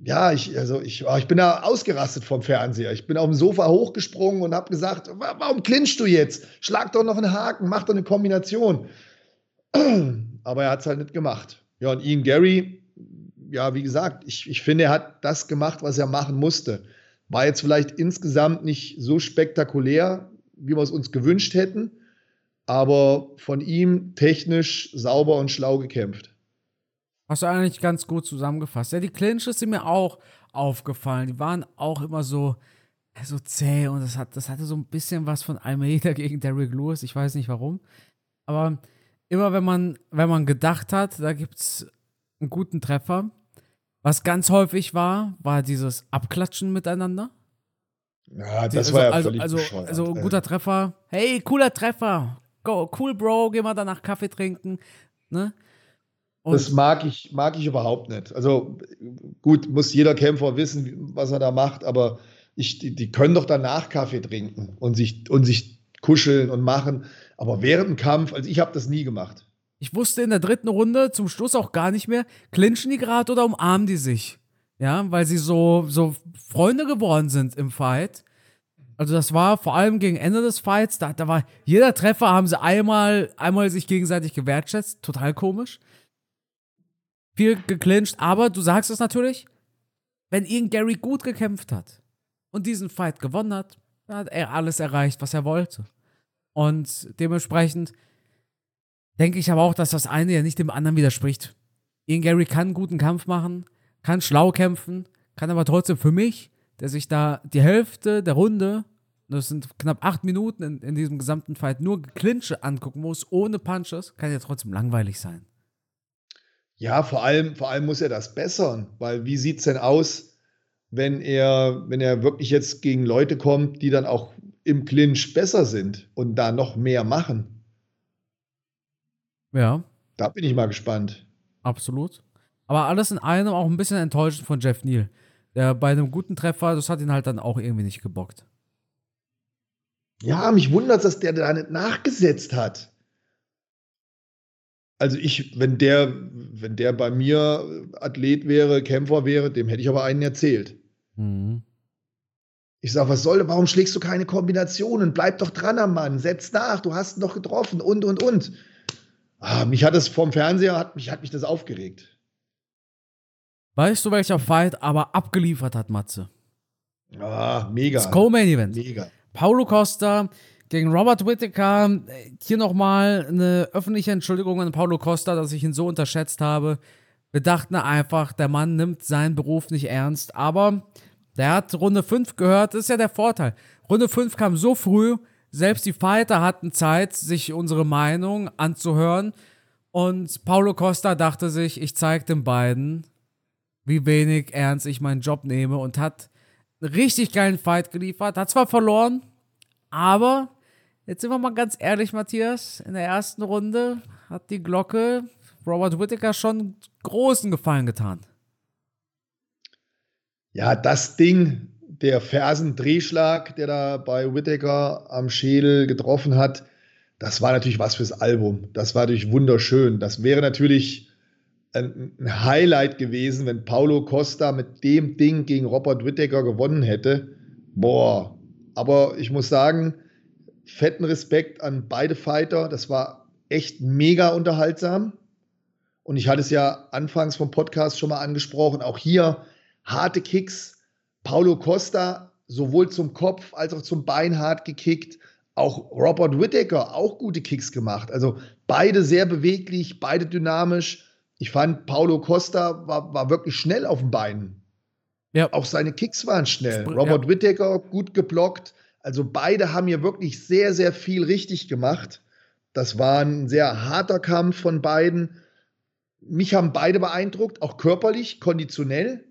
ja, ich, also ich, ich bin da ausgerastet vom Fernseher. Ich bin auf dem Sofa hochgesprungen und habe gesagt, warum clinchst du jetzt? Schlag doch noch einen Haken, mach doch eine Kombination. Aber er hat es halt nicht gemacht. Ja, und Ian Gary, ja, wie gesagt, ich, ich finde, er hat das gemacht, was er machen musste. War jetzt vielleicht insgesamt nicht so spektakulär, wie wir es uns gewünscht hätten, aber von ihm technisch sauber und schlau gekämpft. Hast du eigentlich ganz gut zusammengefasst. Ja, die Clinches sind mir auch aufgefallen. Die waren auch immer so, so zäh und das, hat, das hatte so ein bisschen was von Almeida gegen Derrick Lewis. Ich weiß nicht warum. Aber immer wenn man, wenn man gedacht hat, da gibt es einen guten Treffer. Was ganz häufig war, war dieses Abklatschen miteinander. Ja, das also, war ja also, völlig also, bescheuert, also ein guter Treffer. Hey, cooler Treffer. Go, cool, Bro, geh mal danach Kaffee trinken. Ne? Und das mag ich, mag ich überhaupt nicht. Also gut, muss jeder Kämpfer wissen, was er da macht, aber ich, die, die können doch danach Kaffee trinken und sich, und sich kuscheln und machen. Aber während dem Kampf, also ich habe das nie gemacht. Ich wusste in der dritten Runde zum Schluss auch gar nicht mehr, clinchen die gerade oder umarmen die sich? Ja, weil sie so, so Freunde geworden sind im Fight. Also das war vor allem gegen Ende des Fights, da, da war jeder Treffer, haben sie einmal, einmal sich gegenseitig gewertschätzt. Total komisch viel geclincht, aber du sagst es natürlich, wenn Ian Gary gut gekämpft hat und diesen Fight gewonnen hat, dann hat er alles erreicht, was er wollte. Und dementsprechend denke ich aber auch, dass das eine ja nicht dem anderen widerspricht. Ian Gary kann guten Kampf machen, kann schlau kämpfen, kann aber trotzdem für mich, der sich da die Hälfte der Runde, das sind knapp acht Minuten in, in diesem gesamten Fight, nur Clinche angucken muss, ohne Punches, kann ja trotzdem langweilig sein. Ja, vor allem, vor allem muss er das bessern, weil wie sieht es denn aus, wenn er, wenn er wirklich jetzt gegen Leute kommt, die dann auch im Clinch besser sind und da noch mehr machen? Ja. Da bin ich mal gespannt. Absolut. Aber alles in allem auch ein bisschen enttäuschend von Jeff Neal. Der bei einem guten Treffer, das hat ihn halt dann auch irgendwie nicht gebockt. Ja, mich wundert, dass der da nicht nachgesetzt hat. Also ich, wenn der, wenn der bei mir Athlet wäre, Kämpfer wäre, dem hätte ich aber einen erzählt. Mhm. Ich sage, was soll, warum schlägst du keine Kombinationen? Bleib doch dran am Mann, setz nach, du hast ihn doch getroffen und, und, und. Ah, mich hat es vom Fernseher, hat mich, hat mich das aufgeregt. Weißt du, welcher Fight aber abgeliefert hat, Matze? Ah, mega. Das Co-Main Event. Mega. Paulo Costa gegen Robert Whittaker. Hier nochmal eine öffentliche Entschuldigung an Paulo Costa, dass ich ihn so unterschätzt habe. Wir dachten einfach, der Mann nimmt seinen Beruf nicht ernst. Aber der hat Runde 5 gehört. Das ist ja der Vorteil. Runde 5 kam so früh. Selbst die Fighter hatten Zeit, sich unsere Meinung anzuhören. Und Paulo Costa dachte sich, ich zeige den beiden, wie wenig ernst ich meinen Job nehme und hat einen richtig geilen Fight geliefert. Hat zwar verloren, aber jetzt sind wir mal ganz ehrlich, Matthias. In der ersten Runde hat die Glocke Robert Whittaker schon großen Gefallen getan. Ja, das Ding, der Fersendrehschlag, der da bei Whittaker am Schädel getroffen hat, das war natürlich was fürs Album. Das war natürlich wunderschön. Das wäre natürlich ein, Highlight gewesen, wenn Paulo Costa mit dem Ding gegen Robert Whittaker gewonnen hätte. Boah, aber ich muss sagen, fetten Respekt an beide Fighter. Das war echt mega unterhaltsam. Und ich hatte es ja anfangs vom Podcast schon mal angesprochen. Auch hier harte Kicks. Paulo Costa sowohl zum Kopf als auch zum Bein hart gekickt. Auch Robert Whittaker auch gute Kicks gemacht. Also beide sehr beweglich, beide dynamisch. Ich fand, Paulo Costa war, war wirklich schnell auf den Beinen. Ja. Auch seine Kicks waren schnell. Robert ja. Whittaker gut geblockt. Also beide haben hier wirklich sehr, sehr viel richtig gemacht. Das war ein sehr harter Kampf von beiden. Mich haben beide beeindruckt, auch körperlich, konditionell.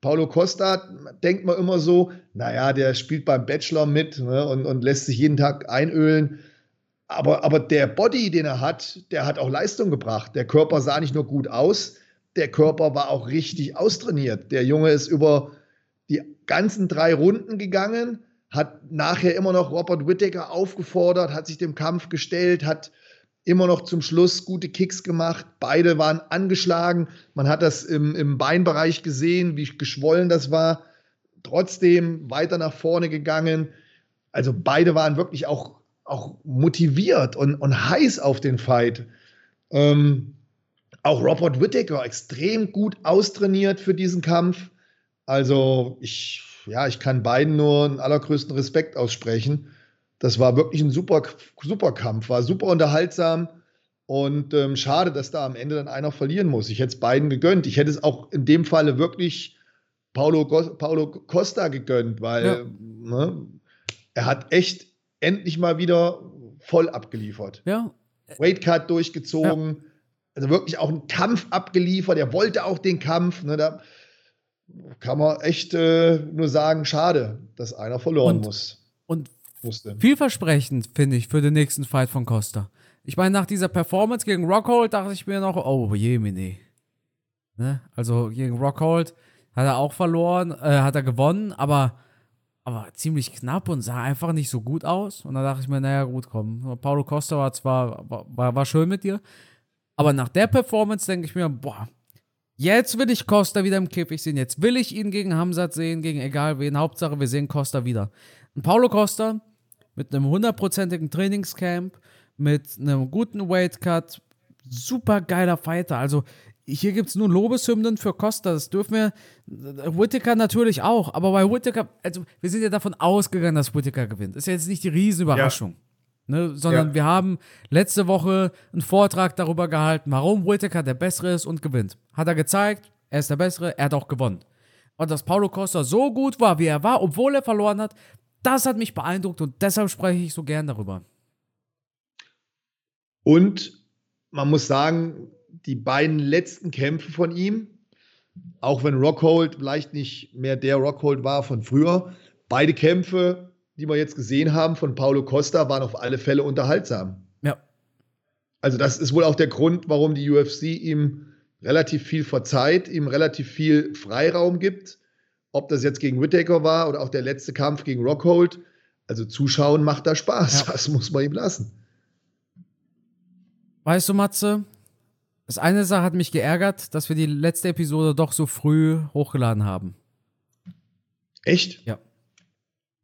Paulo Costa denkt man immer so, naja, der spielt beim Bachelor mit ne, und, und lässt sich jeden Tag einölen. Aber, aber der Body, den er hat, der hat auch Leistung gebracht. Der Körper sah nicht nur gut aus, der Körper war auch richtig austrainiert. Der Junge ist über die ganzen drei Runden gegangen, hat nachher immer noch Robert Whittaker aufgefordert, hat sich dem Kampf gestellt, hat immer noch zum Schluss gute Kicks gemacht. Beide waren angeschlagen. Man hat das im, im Beinbereich gesehen, wie geschwollen das war. Trotzdem weiter nach vorne gegangen. Also beide waren wirklich auch, auch motiviert und, und heiß auf den Fight. Ähm, auch Robert Whittaker extrem gut austrainiert für diesen Kampf. Also ich, ja, ich kann beiden nur einen allergrößten Respekt aussprechen. Das war wirklich ein super, super Kampf, war super unterhaltsam. Und ähm, schade, dass da am Ende dann einer verlieren muss. Ich hätte es beiden gegönnt. Ich hätte es auch in dem Falle wirklich Paulo, Paulo Costa gegönnt, weil ja. ne, er hat echt endlich mal wieder voll abgeliefert. Ja. Weight Cut durchgezogen. Ja also wirklich auch einen Kampf abgeliefert. Er wollte auch den Kampf. Ne, da kann man echt äh, nur sagen, schade, dass einer verloren und, muss. Und musste. vielversprechend, finde ich, für den nächsten Fight von Costa. Ich meine, nach dieser Performance gegen Rockhold dachte ich mir noch, oh Jemini. Ne? Also gegen Rockhold hat er auch verloren, äh, hat er gewonnen, aber, aber ziemlich knapp und sah einfach nicht so gut aus. Und da dachte ich mir, naja, gut, komm. Paulo Costa war zwar, war, war schön mit dir, aber nach der Performance denke ich mir, boah, jetzt will ich Costa wieder im Käfig sehen. Jetzt will ich ihn gegen Hamzat sehen, gegen egal wen. Hauptsache, wir sehen Costa wieder. Und Paulo Costa mit einem hundertprozentigen Trainingscamp, mit einem guten Weightcut, super geiler Fighter. Also hier gibt es nur Lobeshymnen für Costa. Das dürfen wir. Whittaker natürlich auch. Aber bei Whittaker, also wir sind ja davon ausgegangen, dass Whittaker gewinnt. Ist ja jetzt nicht die Riesenüberraschung. Ja. Ne, sondern ja. wir haben letzte Woche einen Vortrag darüber gehalten, warum Whittaker der Bessere ist und gewinnt. Hat er gezeigt, er ist der Bessere, er hat auch gewonnen. Und dass Paulo Costa so gut war, wie er war, obwohl er verloren hat, das hat mich beeindruckt und deshalb spreche ich so gern darüber. Und man muss sagen, die beiden letzten Kämpfe von ihm, auch wenn Rockhold vielleicht nicht mehr der Rockhold war von früher, beide Kämpfe, die wir jetzt gesehen haben von Paulo Costa, waren auf alle Fälle unterhaltsam. Ja. Also das ist wohl auch der Grund, warum die UFC ihm relativ viel verzeiht, ihm relativ viel Freiraum gibt. Ob das jetzt gegen Whittaker war oder auch der letzte Kampf gegen Rockhold. Also zuschauen macht da Spaß. Ja. Das muss man ihm lassen. Weißt du, Matze, das eine Sache hat mich geärgert, dass wir die letzte Episode doch so früh hochgeladen haben. Echt? Ja.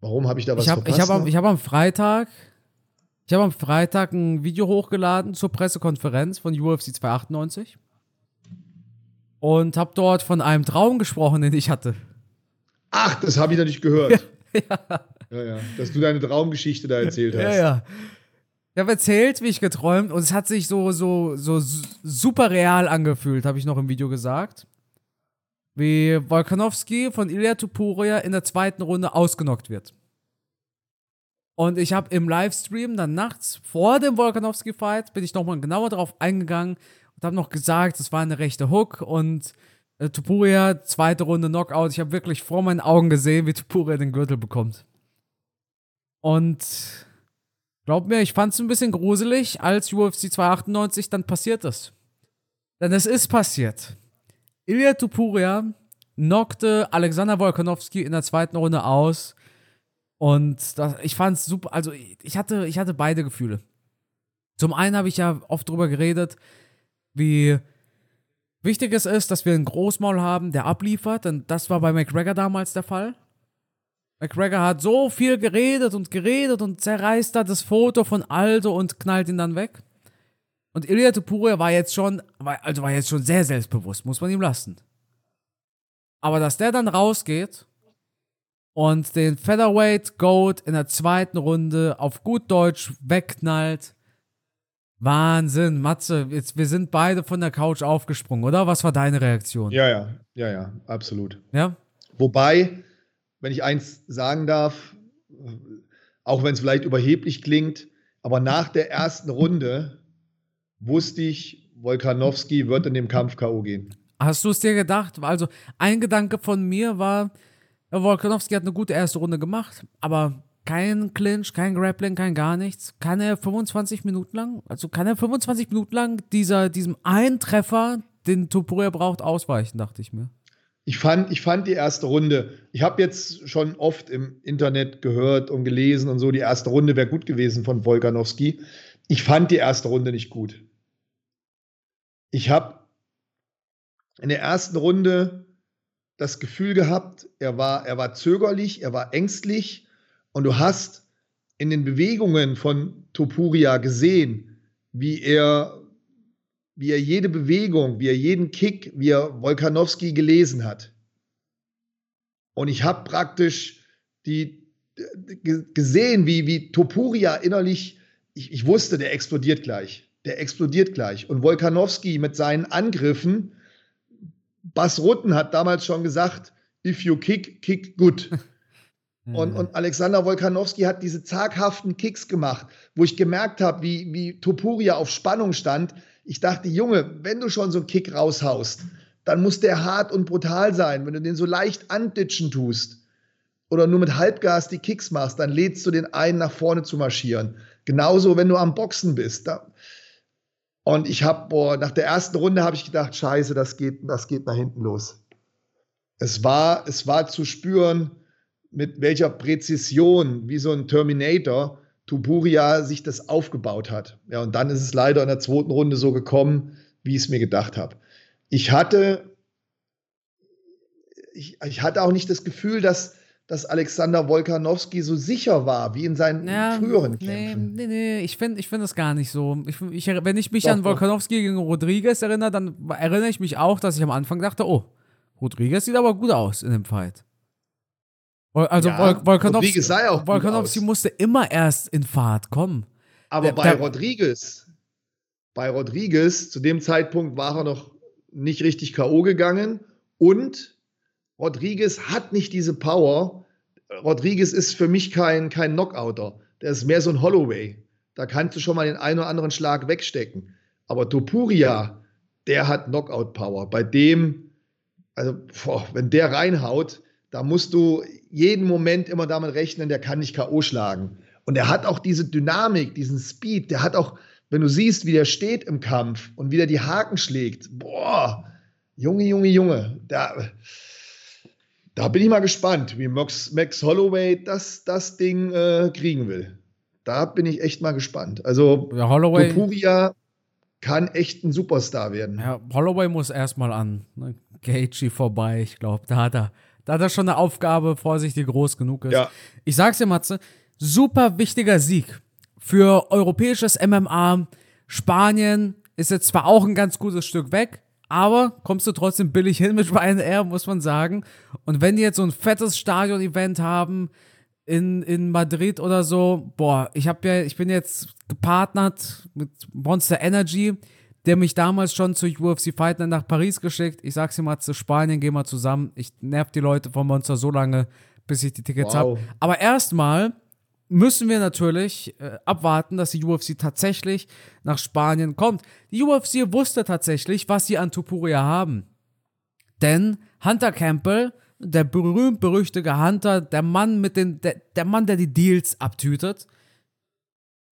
Warum habe ich da was ich hab, verpasst? Ich habe hab am Freitag, ich habe am Freitag ein Video hochgeladen zur Pressekonferenz von UFC 298 und habe dort von einem Traum gesprochen, den ich hatte. Ach, das habe ich natürlich gehört. ja. ja, ja. Dass du deine Traumgeschichte da erzählt hast. Ja, ja. Ich habe erzählt, wie ich geträumt und es hat sich so, so, so super real angefühlt, habe ich noch im Video gesagt. Wie Volkanovski von Ilya Tupuria in der zweiten Runde ausgenockt wird. Und ich habe im Livestream dann nachts vor dem Volkanovski-Fight, bin ich nochmal genauer darauf eingegangen und habe noch gesagt, es war eine rechte Hook und äh, Tupuria, zweite Runde Knockout. Ich habe wirklich vor meinen Augen gesehen, wie Tupuria den Gürtel bekommt. Und Glaub mir, ich fand es ein bisschen gruselig, als UFC 298 dann passiert ist. Denn es ist passiert. Ilya Tupuria knockte Alexander Volkanovski in der zweiten Runde aus. Und das, ich fand es super. Also, ich hatte, ich hatte beide Gefühle. Zum einen habe ich ja oft drüber geredet, wie wichtig es ist, dass wir einen Großmaul haben, der abliefert. Denn das war bei McGregor damals der Fall. McGregor hat so viel geredet und geredet und zerreißt da das Foto von Aldo und knallt ihn dann weg. Und Ilya Tupuria war jetzt schon, also war jetzt schon sehr selbstbewusst, muss man ihm lassen. Aber dass der dann rausgeht und den Featherweight Goat in der zweiten Runde auf gut Deutsch wegknallt, Wahnsinn, Matze, jetzt, wir sind beide von der Couch aufgesprungen, oder? Was war deine Reaktion? Ja, ja, ja, ja, absolut. Ja? Wobei, wenn ich eins sagen darf, auch wenn es vielleicht überheblich klingt, aber nach der ersten Runde wusste ich, Wolkanowski wird in dem Kampf K.O. gehen. Hast du es dir gedacht? Also, ein Gedanke von mir war, Wolkanowski hat eine gute erste Runde gemacht, aber kein Clinch, kein Grappling, kein gar nichts. Kann er 25 Minuten lang, also kann er 25 Minuten lang dieser, diesem einen Treffer, den Topuria braucht, ausweichen, dachte ich mir. Ich fand, ich fand die erste Runde, ich habe jetzt schon oft im Internet gehört und gelesen und so, die erste Runde wäre gut gewesen von Wolganowski. Ich fand die erste Runde nicht gut. Ich habe in der ersten Runde das Gefühl gehabt, er war, er war zögerlich, er war ängstlich und du hast in den Bewegungen von Topuria gesehen, wie er wie er jede Bewegung, wie er jeden Kick, wie er Wolkanowski gelesen hat. Und ich habe praktisch die, gesehen, wie, wie Topuria innerlich, ich, ich wusste, der explodiert gleich. Der explodiert gleich. Und Wolkanowski mit seinen Angriffen, Bas Rutten hat damals schon gesagt, if you kick, kick good. Und, und, Alexander Wolkanowski hat diese zaghaften Kicks gemacht, wo ich gemerkt habe, wie, wie Topuria auf Spannung stand. Ich dachte, Junge, wenn du schon so einen Kick raushaust, dann muss der hart und brutal sein. Wenn du den so leicht anditschen tust oder nur mit Halbgas die Kicks machst, dann lädst du den ein, nach vorne zu marschieren. Genauso, wenn du am Boxen bist. Da und ich habe, boah, nach der ersten Runde habe ich gedacht, scheiße, das geht, das geht nach hinten los. Es war, es war zu spüren, mit welcher Präzision, wie so ein Terminator, Tupuria sich das aufgebaut hat. Ja, und dann ist es leider in der zweiten Runde so gekommen, wie ich es mir gedacht habe. Ich hatte, ich, ich, hatte auch nicht das Gefühl, dass, dass Alexander Wolkanowski so sicher war wie in seinen ja, früheren Kämpfen. Nee, nee, nee, ich finde ich find das gar nicht so. Ich, ich, wenn ich mich doch, an Wolkanowski gegen Rodriguez erinnere, dann erinnere ich mich auch, dass ich am Anfang dachte, oh, Rodriguez sieht aber gut aus in dem Fight. Also ja, Volkanovski, Volkanovski musste immer erst in Fahrt kommen. Aber der, bei der, Rodriguez, bei Rodriguez, zu dem Zeitpunkt war er noch nicht richtig K.O. gegangen und Rodriguez hat nicht diese Power. Rodriguez ist für mich kein, kein Knockouter. Der ist mehr so ein Holloway. Da kannst du schon mal den einen oder anderen Schlag wegstecken. Aber Topuria, der hat Knockout-Power. Bei dem, also boah, wenn der reinhaut, da musst du jeden Moment immer damit rechnen, der kann nicht K.O. schlagen. Und er hat auch diese Dynamik, diesen Speed, der hat auch, wenn du siehst, wie der steht im Kampf und wie der die Haken schlägt, boah, Junge, Junge, Junge, da, da bin ich mal gespannt, wie Max, Max Holloway das, das Ding äh, kriegen will. Da bin ich echt mal gespannt. Also, ja, Holloway, Topuria kann echt ein Superstar werden. Ja, Holloway muss erstmal an ne, Gaethje vorbei. Ich glaube, da hat er, da hat er schon eine Aufgabe vor sich, die groß genug ist. Ja. Ich sag's dir, Matze, super wichtiger Sieg für europäisches MMA. Spanien ist jetzt zwar auch ein ganz gutes Stück weg, aber kommst du trotzdem billig hin mit Ryanair, muss man sagen. Und wenn die jetzt so ein fettes Stadion-Event haben in, in Madrid oder so, boah, ich habe ja, ich bin jetzt gepartnert mit Monster Energy, der mich damals schon zu UFC Fight Night nach Paris geschickt. Ich sag's dir mal zu Spanien, gehen wir zusammen. Ich nerv die Leute von Monster so lange, bis ich die Tickets Wow. habe. Aber erstmal müssen wir natürlich äh, abwarten, dass die UFC tatsächlich nach Spanien kommt. Die UFC wusste tatsächlich, was sie an Tupuria haben. Denn Hunter Campbell, der berühmt-berüchtigte Hunter, der Mann mit den, der, der Mann, der die Deals abtütet,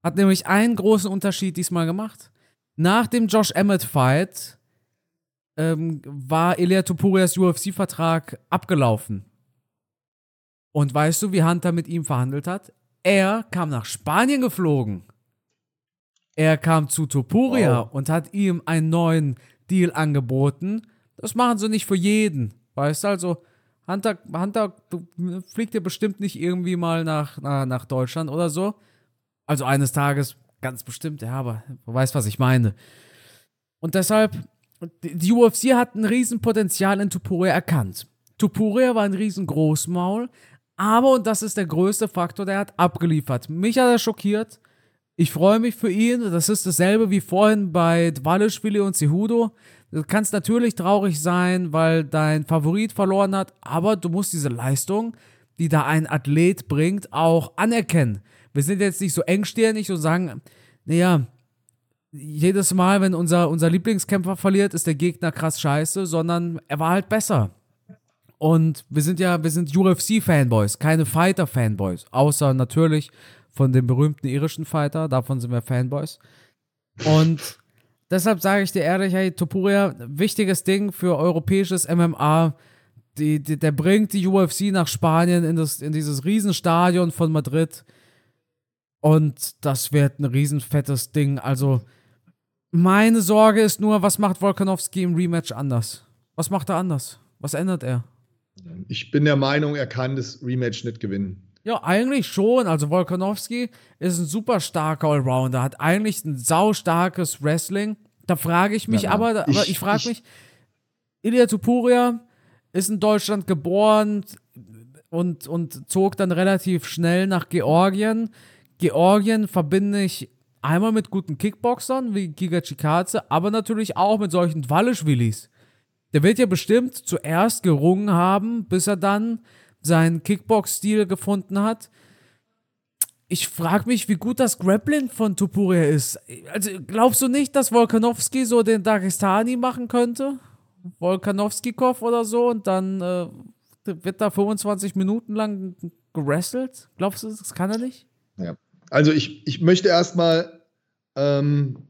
hat nämlich einen großen Unterschied diesmal gemacht. Nach dem Josh Emmett Fight ähm, war Elia Topurias UFC-Vertrag abgelaufen. Und weißt du, wie Hunter mit ihm verhandelt hat? Er kam nach Spanien geflogen. Er kam zu Topuria Wow. und hat ihm einen neuen Deal angeboten. Das machen sie nicht für jeden. Weißt du, also Hunter, Hunter du fliegt ja bestimmt nicht irgendwie mal nach, nach, nach Deutschland oder so. Also eines Tages ganz bestimmt, ja, aber du weißt, was ich meine. Und deshalb, die die UFC hat ein Riesenpotenzial in Tupuria erkannt. Tupuria war ein riesen Großmaul, aber, und das ist der größte Faktor, der hat abgeliefert. Mich hat er schockiert. Ich freue mich für ihn. Das ist dasselbe wie vorhin bei Dvalishvili und Cejudo. Du kannst natürlich traurig sein, weil dein Favorit verloren hat, aber du musst diese Leistung, die da ein Athlet bringt, auch anerkennen. Wir sind jetzt nicht so engstirnig und sagen, naja, jedes Mal, wenn unser, unser Lieblingskämpfer verliert, ist der Gegner krass scheiße, sondern er war halt besser. Und wir sind ja, wir sind UFC-Fanboys, keine Fighter-Fanboys. Außer natürlich von dem berühmten irischen Fighter, davon sind wir Fanboys. Und deshalb sage ich dir ehrlich, hey, Topuria, wichtiges Ding für europäisches MMA. Die, die, der bringt die UFC nach Spanien in, das, in dieses Riesenstadion von Madrid. Und das wird ein riesenfettes Ding. Also, meine Sorge ist nur, was macht Volkanovski im Rematch anders? Was macht er anders? Was ändert er? Ich bin der Meinung, er kann das Rematch nicht gewinnen. Ja, eigentlich schon. Also Volkanovski ist ein super starker Allrounder, hat eigentlich ein saustarkes Wrestling. Da frage ich mich Ja, aber, aber ich, ich- frage ich- mich, Ilya Tupuria ist in Deutschland geboren und, und zog dann relativ schnell nach Georgien. Georgien verbinde ich einmal mit guten Kickboxern wie Giga Chikadze, aber natürlich auch mit solchen Dwalischwillis. Der wird ja bestimmt zuerst gerungen haben, bis er dann seinen Kickbox-Stil gefunden hat. Ich frage mich, wie gut das Grappling von Tupuria ist. Also glaubst du nicht, dass Volkanovski so den Dagestani machen könnte? Volkanovski-Kov oder so und dann äh, wird da 25 Minuten lang gewrestelt? Glaubst du, das kann er nicht? Ja. Also ich, ich möchte erstmal, ähm,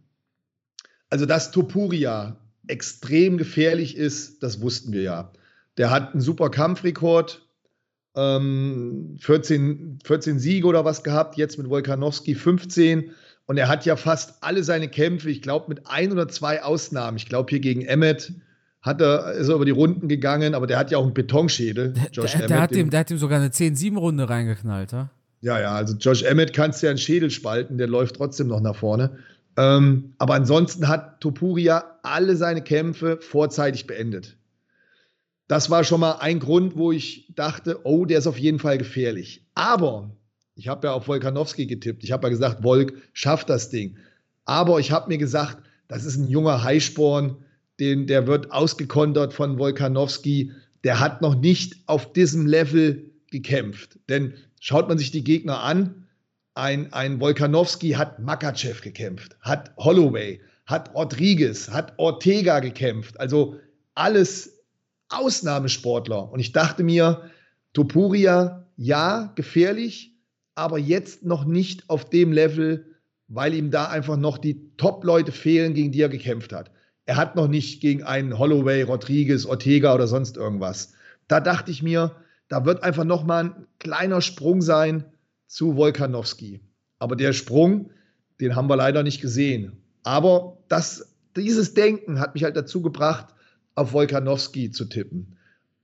also dass Topuria extrem gefährlich ist, das wussten wir ja. Der hat einen super Kampfrekord, ähm, 14, 14 Siege oder was gehabt, jetzt mit Volkanowski 15. Und er hat ja fast alle seine Kämpfe, ich glaube mit ein oder zwei Ausnahmen. Ich glaube hier gegen Emmet hat er, ist er über die Runden gegangen, aber der hat ja auch einen Betonschädel. Josh Der, der, hat den- ihm, der hat ihm sogar eine 10-7-Runde reingeknallt, ja? ja, ja, also Josh Emmett kannst du ja einen Schädel spalten, der läuft trotzdem noch nach vorne. Ähm, aber ansonsten hat Topuria alle seine Kämpfe vorzeitig beendet. Das war schon mal ein Grund, wo ich dachte, oh, der ist auf jeden Fall gefährlich. Aber ich habe ja auf Volkanowski getippt. Ich habe ja gesagt, Volk schafft das Ding. Aber ich habe mir gesagt, das ist ein junger Heißsporn, den, der wird ausgekontert von Volkanowski. der hat noch nicht auf diesem Level gekämpft. Denn schaut man sich die Gegner an, ein, ein Volkanowski hat Makachev gekämpft, hat Holloway, hat Rodriguez, hat Ortega gekämpft. Also alles Ausnahmesportler. Und ich dachte mir, Topuria, ja, gefährlich, aber jetzt noch nicht auf dem Level, weil ihm da einfach noch die Top-Leute fehlen, gegen die er gekämpft hat. Er hat noch nicht gegen einen Holloway, Rodriguez, Ortega oder sonst irgendwas. Da dachte ich mir, da wird einfach noch mal ein kleiner Sprung sein zu Volkanowski. Aber der Sprung, den haben wir leider nicht gesehen. Aber das, dieses Denken hat mich halt dazu gebracht, auf Volkanowski zu tippen.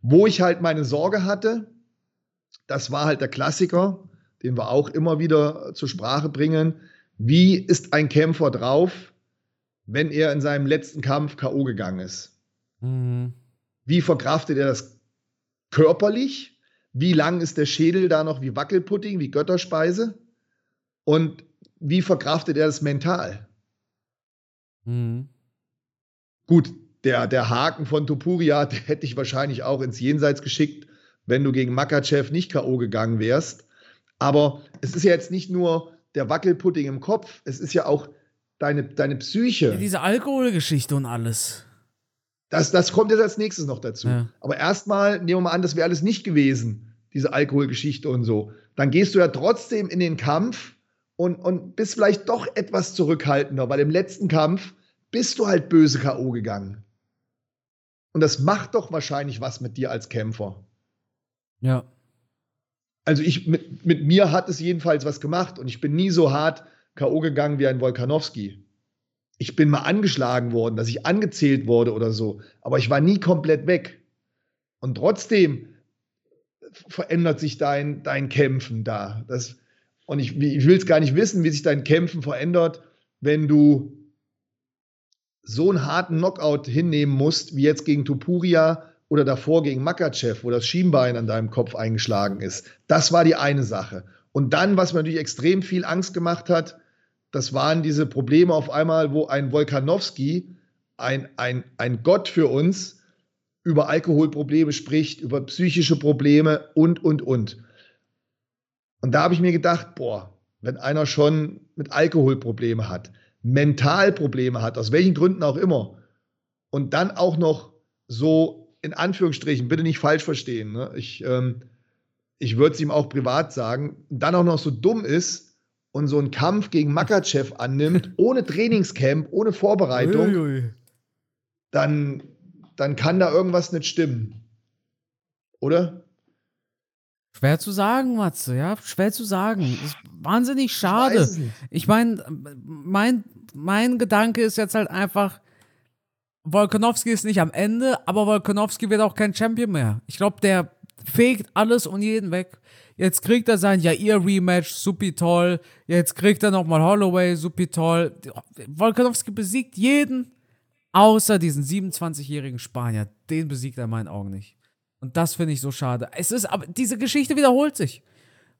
Wo ich halt meine Sorge hatte, das war halt der Klassiker, den wir auch immer wieder zur Sprache bringen. Wie ist ein Kämpfer drauf, wenn er in seinem letzten Kampf K.O. gegangen ist? Mhm. Wie verkraftet er das körperlich? Wie lang ist der Schädel da noch wie Wackelpudding, wie Götterspeise? Und wie verkraftet er das mental? Mhm. Gut, der, der Haken von Topuria, der hätte ich wahrscheinlich auch ins Jenseits geschickt, wenn du gegen Makachev nicht K.O. gegangen wärst. Aber es ist ja jetzt nicht nur der Wackelpudding im Kopf, es ist ja auch deine, deine Psyche. Ja, diese Alkoholgeschichte und alles. Das, das kommt jetzt als nächstes noch dazu. Ja. Aber erstmal nehmen wir mal an, das wäre alles nicht gewesen, diese Alkoholgeschichte und so. Dann gehst du ja trotzdem in den Kampf und, und bist vielleicht doch etwas zurückhaltender, weil im letzten Kampf bist du halt böse K.O. gegangen. Und das macht doch wahrscheinlich was mit dir als Kämpfer. Ja. Also ich, mit, mit mir hat es jedenfalls was gemacht und ich bin nie so hart K.O. gegangen wie ein Wolkanowski. Ich bin mal angeschlagen worden, dass ich angezählt wurde oder so, aber ich war nie komplett weg. Und trotzdem verändert sich dein, dein Kämpfen da. Das, und ich, ich will es gar nicht wissen, wie sich dein Kämpfen verändert, wenn du so einen harten Knockout hinnehmen musst, wie jetzt gegen Tupuria oder davor gegen Makachev, wo das Schienbein an deinem Kopf eingeschlagen ist. Das war die eine Sache. Und dann, was mir natürlich extrem viel Angst gemacht hat, das waren diese Probleme auf einmal, wo ein Wolkanowski, ein, ein, ein Gott für uns, über Alkoholprobleme spricht, über psychische Probleme und, und, und. Und da habe ich mir gedacht, boah, wenn einer schon mit Alkoholprobleme hat, Mentalprobleme hat, aus welchen Gründen auch immer, und dann auch noch so in Anführungsstrichen, bitte nicht falsch verstehen, ne? ich, ähm, ich würde es ihm auch privat sagen, dann auch noch so dumm ist und so einen Kampf gegen Makachev annimmt, ohne Trainingscamp, ohne Vorbereitung, ui, ui. Dann, dann kann da irgendwas nicht stimmen. Oder? Schwer zu sagen, Matze, ja, schwer zu sagen. Ist wahnsinnig schade. Ich, ich meine, mein, mein Gedanke ist jetzt halt einfach, Volkanovski ist nicht am Ende, aber Volkanovski wird auch kein Champion mehr. Ich glaube, der fegt alles und jeden weg. Jetzt kriegt er sein Jair-Rematch, supi toll. Jetzt kriegt er nochmal Holloway, supi toll. Volkanovski besiegt jeden, außer diesen 27-jährigen Spanier. Den besiegt er in meinen Augen nicht. Und das finde ich so schade. Es ist, aber diese Geschichte wiederholt sich.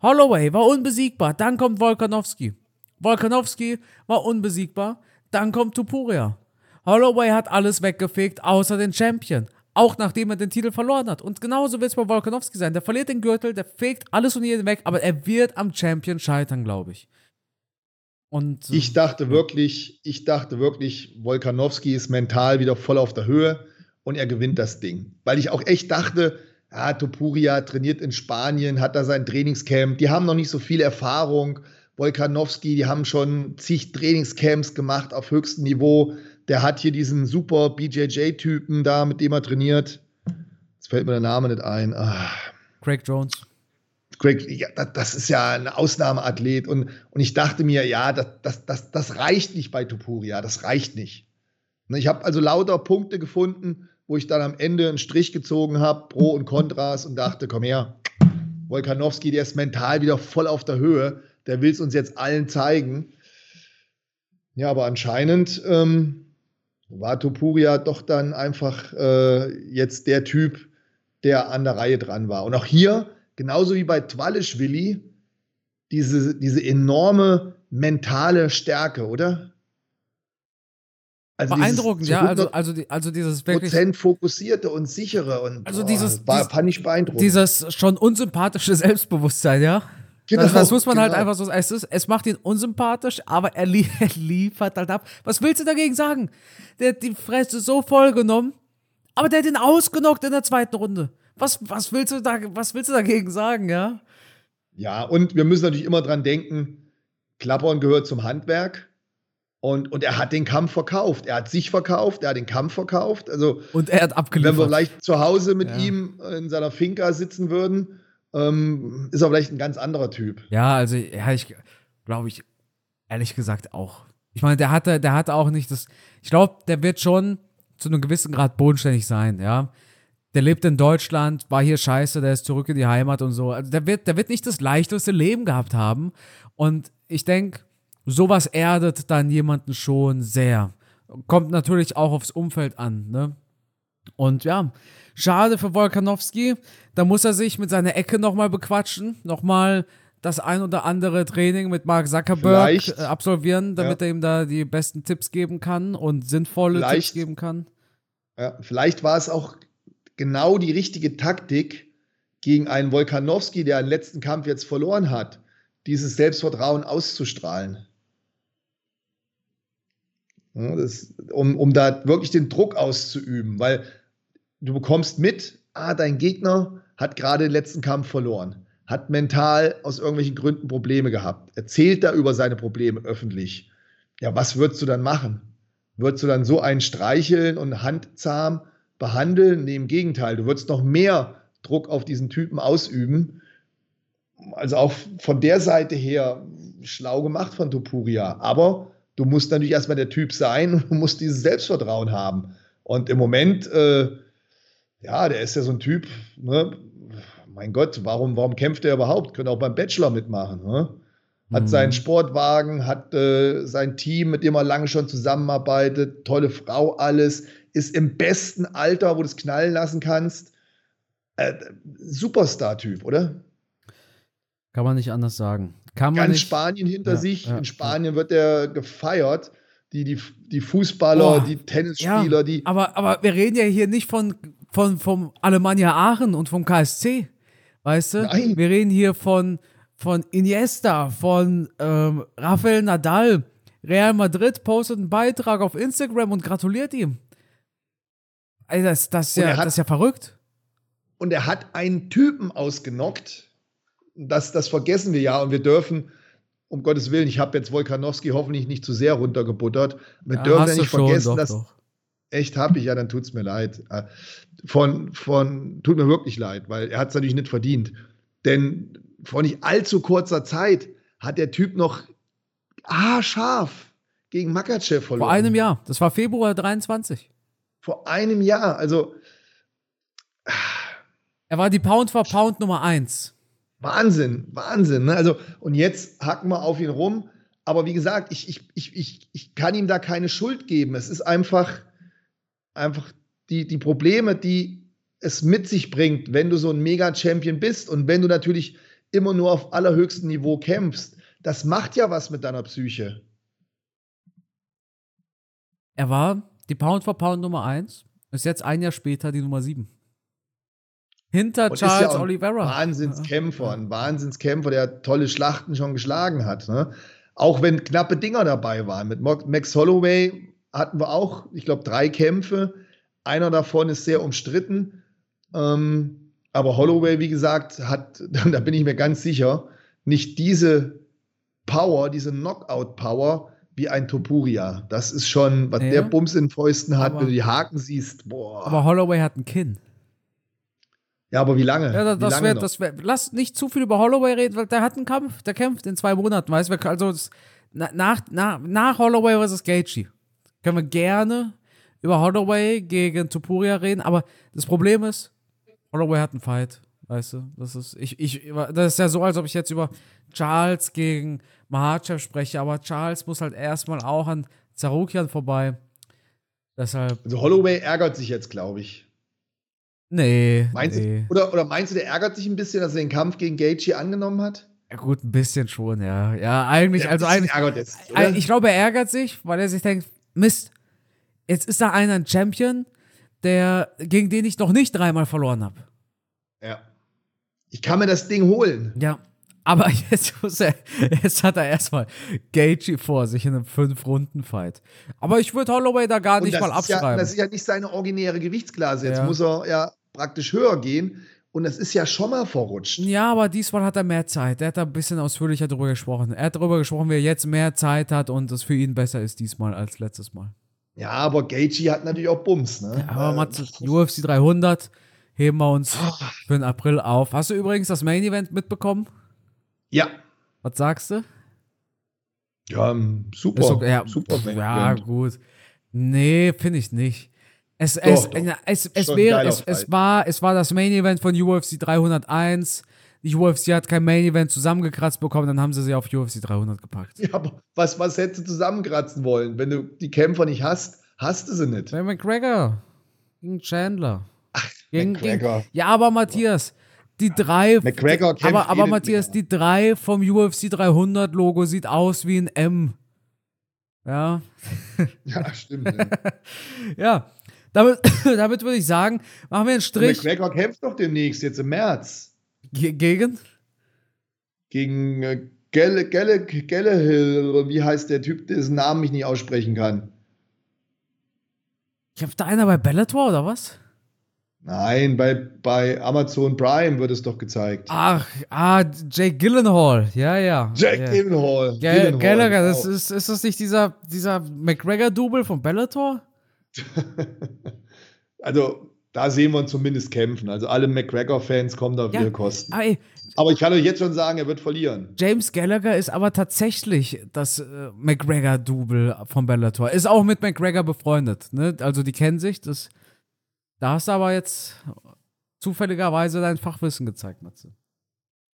Holloway war unbesiegbar, dann kommt Volkanovski. Volkanovski war unbesiegbar, dann kommt Tupuria. Holloway hat alles weggefegt, außer den Champion. Auch nachdem er den Titel verloren hat. Und genauso wird es bei Volkanovski sein. Der verliert den Gürtel, der fegt alles und jeden weg, aber er wird am Champion scheitern, glaube ich. Und, äh, ich dachte wirklich, ich dachte wirklich, Volkanovski ist mental wieder voll auf der Höhe und er gewinnt das Ding. Weil ich auch echt dachte, ja, Topuria trainiert in Spanien, hat da sein Trainingscamp, die haben noch nicht so viel Erfahrung. Volkanowski, die haben schon zig Trainingscamps gemacht auf höchstem Niveau. Der hat hier diesen super BJJ-Typen da, mit dem er trainiert. Jetzt fällt mir der Name nicht ein. Ah. Craig Jones. Craig, ja, das, ist ja ein Ausnahmeathlet. Und, und ich dachte mir, ja, das, das, das, das reicht nicht bei Topuria, das reicht nicht. Ich habe also lauter Punkte gefunden, wo ich dann am Ende einen Strich gezogen habe, Pro und Kontras und dachte, komm her, Wolkanowski, der ist mental wieder voll auf der Höhe, der will es uns jetzt allen zeigen. Ja, aber anscheinend ähm, war Topuria doch dann einfach äh, jetzt der Typ, der an der Reihe dran war. Und auch hier, genauso wie bei Twalischwili, diese, diese enorme mentale Stärke, oder? Also beeindruckend, ja. Also, also, also dieses wirklich. Prozent fokussierte und sichere und also boah, dieses, war, fand ich beeindruckend. Dieses schon unsympathische Selbstbewusstsein, ja. Genau, das, das muss man halt genau. halt einfach so. Es, ist, es macht ihn unsympathisch, aber er, li er liefert halt ab. Was willst du dagegen sagen? Der hat die Fresse so voll genommen, aber der hat ihn ausgenockt in der zweiten Runde. Was, was, willst du da, was willst du dagegen sagen, ja? Ja, und wir müssen natürlich immer dran denken, Klappern gehört zum Handwerk. Und, und er hat den Kampf verkauft. Er hat sich verkauft, er hat den Kampf verkauft. Also, und er hat abgeliefert. Wenn wir vielleicht zu Hause mit ja. ihm in seiner Finca sitzen würden, ähm, ist er vielleicht ein ganz anderer Typ. Ja, also ja, ich glaube ich, ehrlich gesagt auch. Ich meine, der hatte, der hatte auch nicht das. Ich glaube, der wird schon zu einem gewissen Grad bodenständig sein, ja. Der lebt in Deutschland, war hier scheiße, der ist zurück in die Heimat und so. Also der wird, der wird nicht das leichteste Leben gehabt haben. Und ich denke, sowas erdet dann jemanden schon sehr. Kommt natürlich auch aufs Umfeld an, ne? Und ja, schade für Wolkanowski. Da muss er sich mit seiner Ecke nochmal bequatschen, nochmal das ein oder andere Training mit Mark Zuckerberg Vielleicht, äh, absolvieren, damit ja. er ihm da die besten Tipps geben kann und sinnvolle Vielleicht, Tipps geben kann. Ja, vielleicht war es auch genau die richtige Taktik gegen einen Wolkanowski, der den letzten Kampf jetzt verloren hat, dieses Selbstvertrauen auszustrahlen. Ja, das, um, um da wirklich den Druck auszuüben, weil du bekommst mit, ah, dein Gegner hat gerade den letzten Kampf verloren, hat mental aus irgendwelchen Gründen Probleme gehabt, erzählt da über seine Probleme öffentlich. Ja, was würdest du dann machen? Würdest du dann so einen streicheln und handzahm behandeln? Nee, im Gegenteil, du würdest noch mehr Druck auf diesen Typen ausüben. Also auch von der Seite her schlau gemacht von Topuria. Aber du musst natürlich erstmal der Typ sein und du musst dieses Selbstvertrauen haben. Und im Moment, äh, ja, der ist ja so ein Typ, ne? mein Gott, warum, warum kämpft er überhaupt? Könnte auch beim Bachelor mitmachen. Ne? Hat mhm. seinen Sportwagen, hat äh, sein Team, mit dem er lange schon zusammenarbeitet, tolle Frau, alles, ist im besten Alter, wo du es knallen lassen kannst. Äh, Superstar-Typ, oder? Kann man nicht anders sagen. Kann man Ganz nicht. Spanien hinter ja, sich. Ja, In Spanien ja. wird er gefeiert. Die, die, die Fußballer, oh, die Tennisspieler, die. Aber, aber wir reden ja hier nicht von, von vom Alemannia Aachen und vom KSC. Weißt du? Nein. Wir reden hier von, von Iniesta, von ähm, Rafael Nadal. Real Madrid postet einen Beitrag auf Instagram und gratuliert ihm. Ey, das, das, ist ja, hat, das ist ja verrückt. Und er hat einen Typen ausgenockt. Das, das vergessen wir ja und wir dürfen, um Gottes Willen, ich habe jetzt Wolkanowski hoffentlich nicht zu sehr runtergebuttert. Wir ja, dürfen ja nicht vergessen, schon, doch, dass. Doch. Echt habe ich, ja, dann tut es mir leid. Von, von, tut mir wirklich leid, weil er hat es natürlich nicht verdient. Denn vor nicht allzu kurzer Zeit hat der Typ noch haarscharf gegen Makachev verloren. Vor einem Jahr. Das war Februar 23. Vor einem Jahr. Also. Er war die Pound for Pound Nummer 1. Wahnsinn, Wahnsinn. Ne? Also, und jetzt hacken wir auf ihn rum. Aber wie gesagt, ich, ich, ich, ich, ich kann ihm da keine Schuld geben. Es ist einfach, einfach die, die Probleme, die es mit sich bringt, wenn du so ein Mega-Champion bist und wenn du natürlich immer nur auf allerhöchstem Niveau kämpfst. Das macht ja was mit deiner Psyche. Er war die Pound for Pound Nummer 1, ist jetzt ein Jahr später die Nummer 7. Hinter und Charles ja Oliveira. Wahnsinnskämpfer, ein Wahnsinnskämpfer, der tolle Schlachten schon geschlagen hat. Ne? Auch wenn knappe Dinger dabei waren. Mit Max Holloway hatten wir auch, ich glaube, drei Kämpfe. Einer davon ist sehr umstritten. Ähm, aber Holloway, wie gesagt, hat, da bin ich mir ganz sicher, nicht diese Power, diese Knockout-Power wie ein Topuria. Das ist schon, was ja, der Bums in Fäusten hat, aber, wenn du die Haken siehst. Boah. Aber Holloway hat ein Kinn. Ja, aber wie lange? Ja, das, das wäre, das wär, lass nicht zu viel über Holloway reden, weil der hat einen Kampf, der kämpft in zwei Monaten, weißt du? Also das, nach, nach, nach Holloway vs. Gaethje können wir gerne über Holloway gegen Topuria reden, aber das Problem ist, Holloway hat einen Fight, weißt du? Das ist, ich, ich, das ist ja so, als ob ich jetzt über Charles gegen Mahachev spreche, aber Charles muss halt erstmal auch an Zarukian vorbei. Deshalb. Also Holloway ärgert sich jetzt, glaube ich. Nee. Meinst nee. Du, oder, oder meinst du, der ärgert sich ein bisschen, dass er den Kampf gegen Gaethje angenommen hat? Ja, gut, ein bisschen schon, ja. Ja, eigentlich, ja, also eigentlich. Ärgert jetzt? Ich glaube, er ärgert sich, weil er sich denkt, Mist, jetzt ist da einer ein Champion, der, gegen den ich noch nicht dreimal verloren habe. Ja. Ich kann mir das Ding holen. Ja. Aber jetzt muss er, jetzt hat er erstmal Gaethje vor sich in einem Fünf-Runden-Fight. Aber ich würde Holloway da gar nicht mal ist ja, abschreiben. das ist ja nicht seine originäre Gewichtsklasse. Jetzt Ja. muss er ja praktisch höher gehen. Und das ist ja schon mal verrutscht. Ja, aber diesmal hat er mehr Zeit. Er hat da ein bisschen ausführlicher drüber gesprochen. Er hat darüber gesprochen, wie er jetzt mehr Zeit hat und es für ihn besser ist diesmal als letztes Mal. Ja, aber Gaethje hat natürlich auch Bums, ne? Aber Äh, Matze, UFC 300 heben wir uns für den April auf. Hast du übrigens das Main Event mitbekommen? ja. Was sagst du? Ja, ähm, super. Okay, ja, super. Main ja, Event. gut. Nee, finde ich nicht. Es, es, Doch, doch. ja, es, es, wäre, es, es, war, es war das Main Event von UFC 301. Die UFC hat kein Main Event zusammengekratzt bekommen, dann haben sie sie auf UFC 300 gepackt. Ja, aber was, was hättest du zusammenkratzen wollen? Wenn du die Kämpfer nicht hast, hast du sie nicht. Bei McGregor gegen Chandler. Gegen, McGregor. Gegen, ja, aber Matthias, die drei. McGregor kämpft aber, aber Matthias, die drei vom UFC 300 Logo sieht aus wie ein M. Ja, Ja, stimmt. ja. ja. Damit, damit würde ich sagen, machen wir einen Strich McGregor kämpft doch demnächst, jetzt im März. Ge- gegen. Gegen äh, Gelle, Gelle, Gellehill, oder wie heißt der Typ, dessen Namen ich nicht aussprechen kann? Kämpft da einer bei Bellator oder was? Nein, bei, bei Amazon Prime wird es doch gezeigt. Ach, ah, Jake Gyllenhaal. Ja, ja. Jack ja. Gyllenhaal. Gyllenhaal, Gallagher, das genau. ist, ist das nicht dieser, dieser McGregor-Double von Bellator? Also, da sehen wir ihn zumindest kämpfen. Also, alle McGregor-Fans kommen da auf Ja. ihre Kosten. Ey, Aber ich kann euch jetzt schon sagen, er wird verlieren. James Gallagher ist aber tatsächlich das äh, McGregor-Double von Bellator. Ist auch mit McGregor befreundet. Ne? Also die kennen sich. Das, da hast du aber jetzt zufälligerweise dein Fachwissen gezeigt, Matze.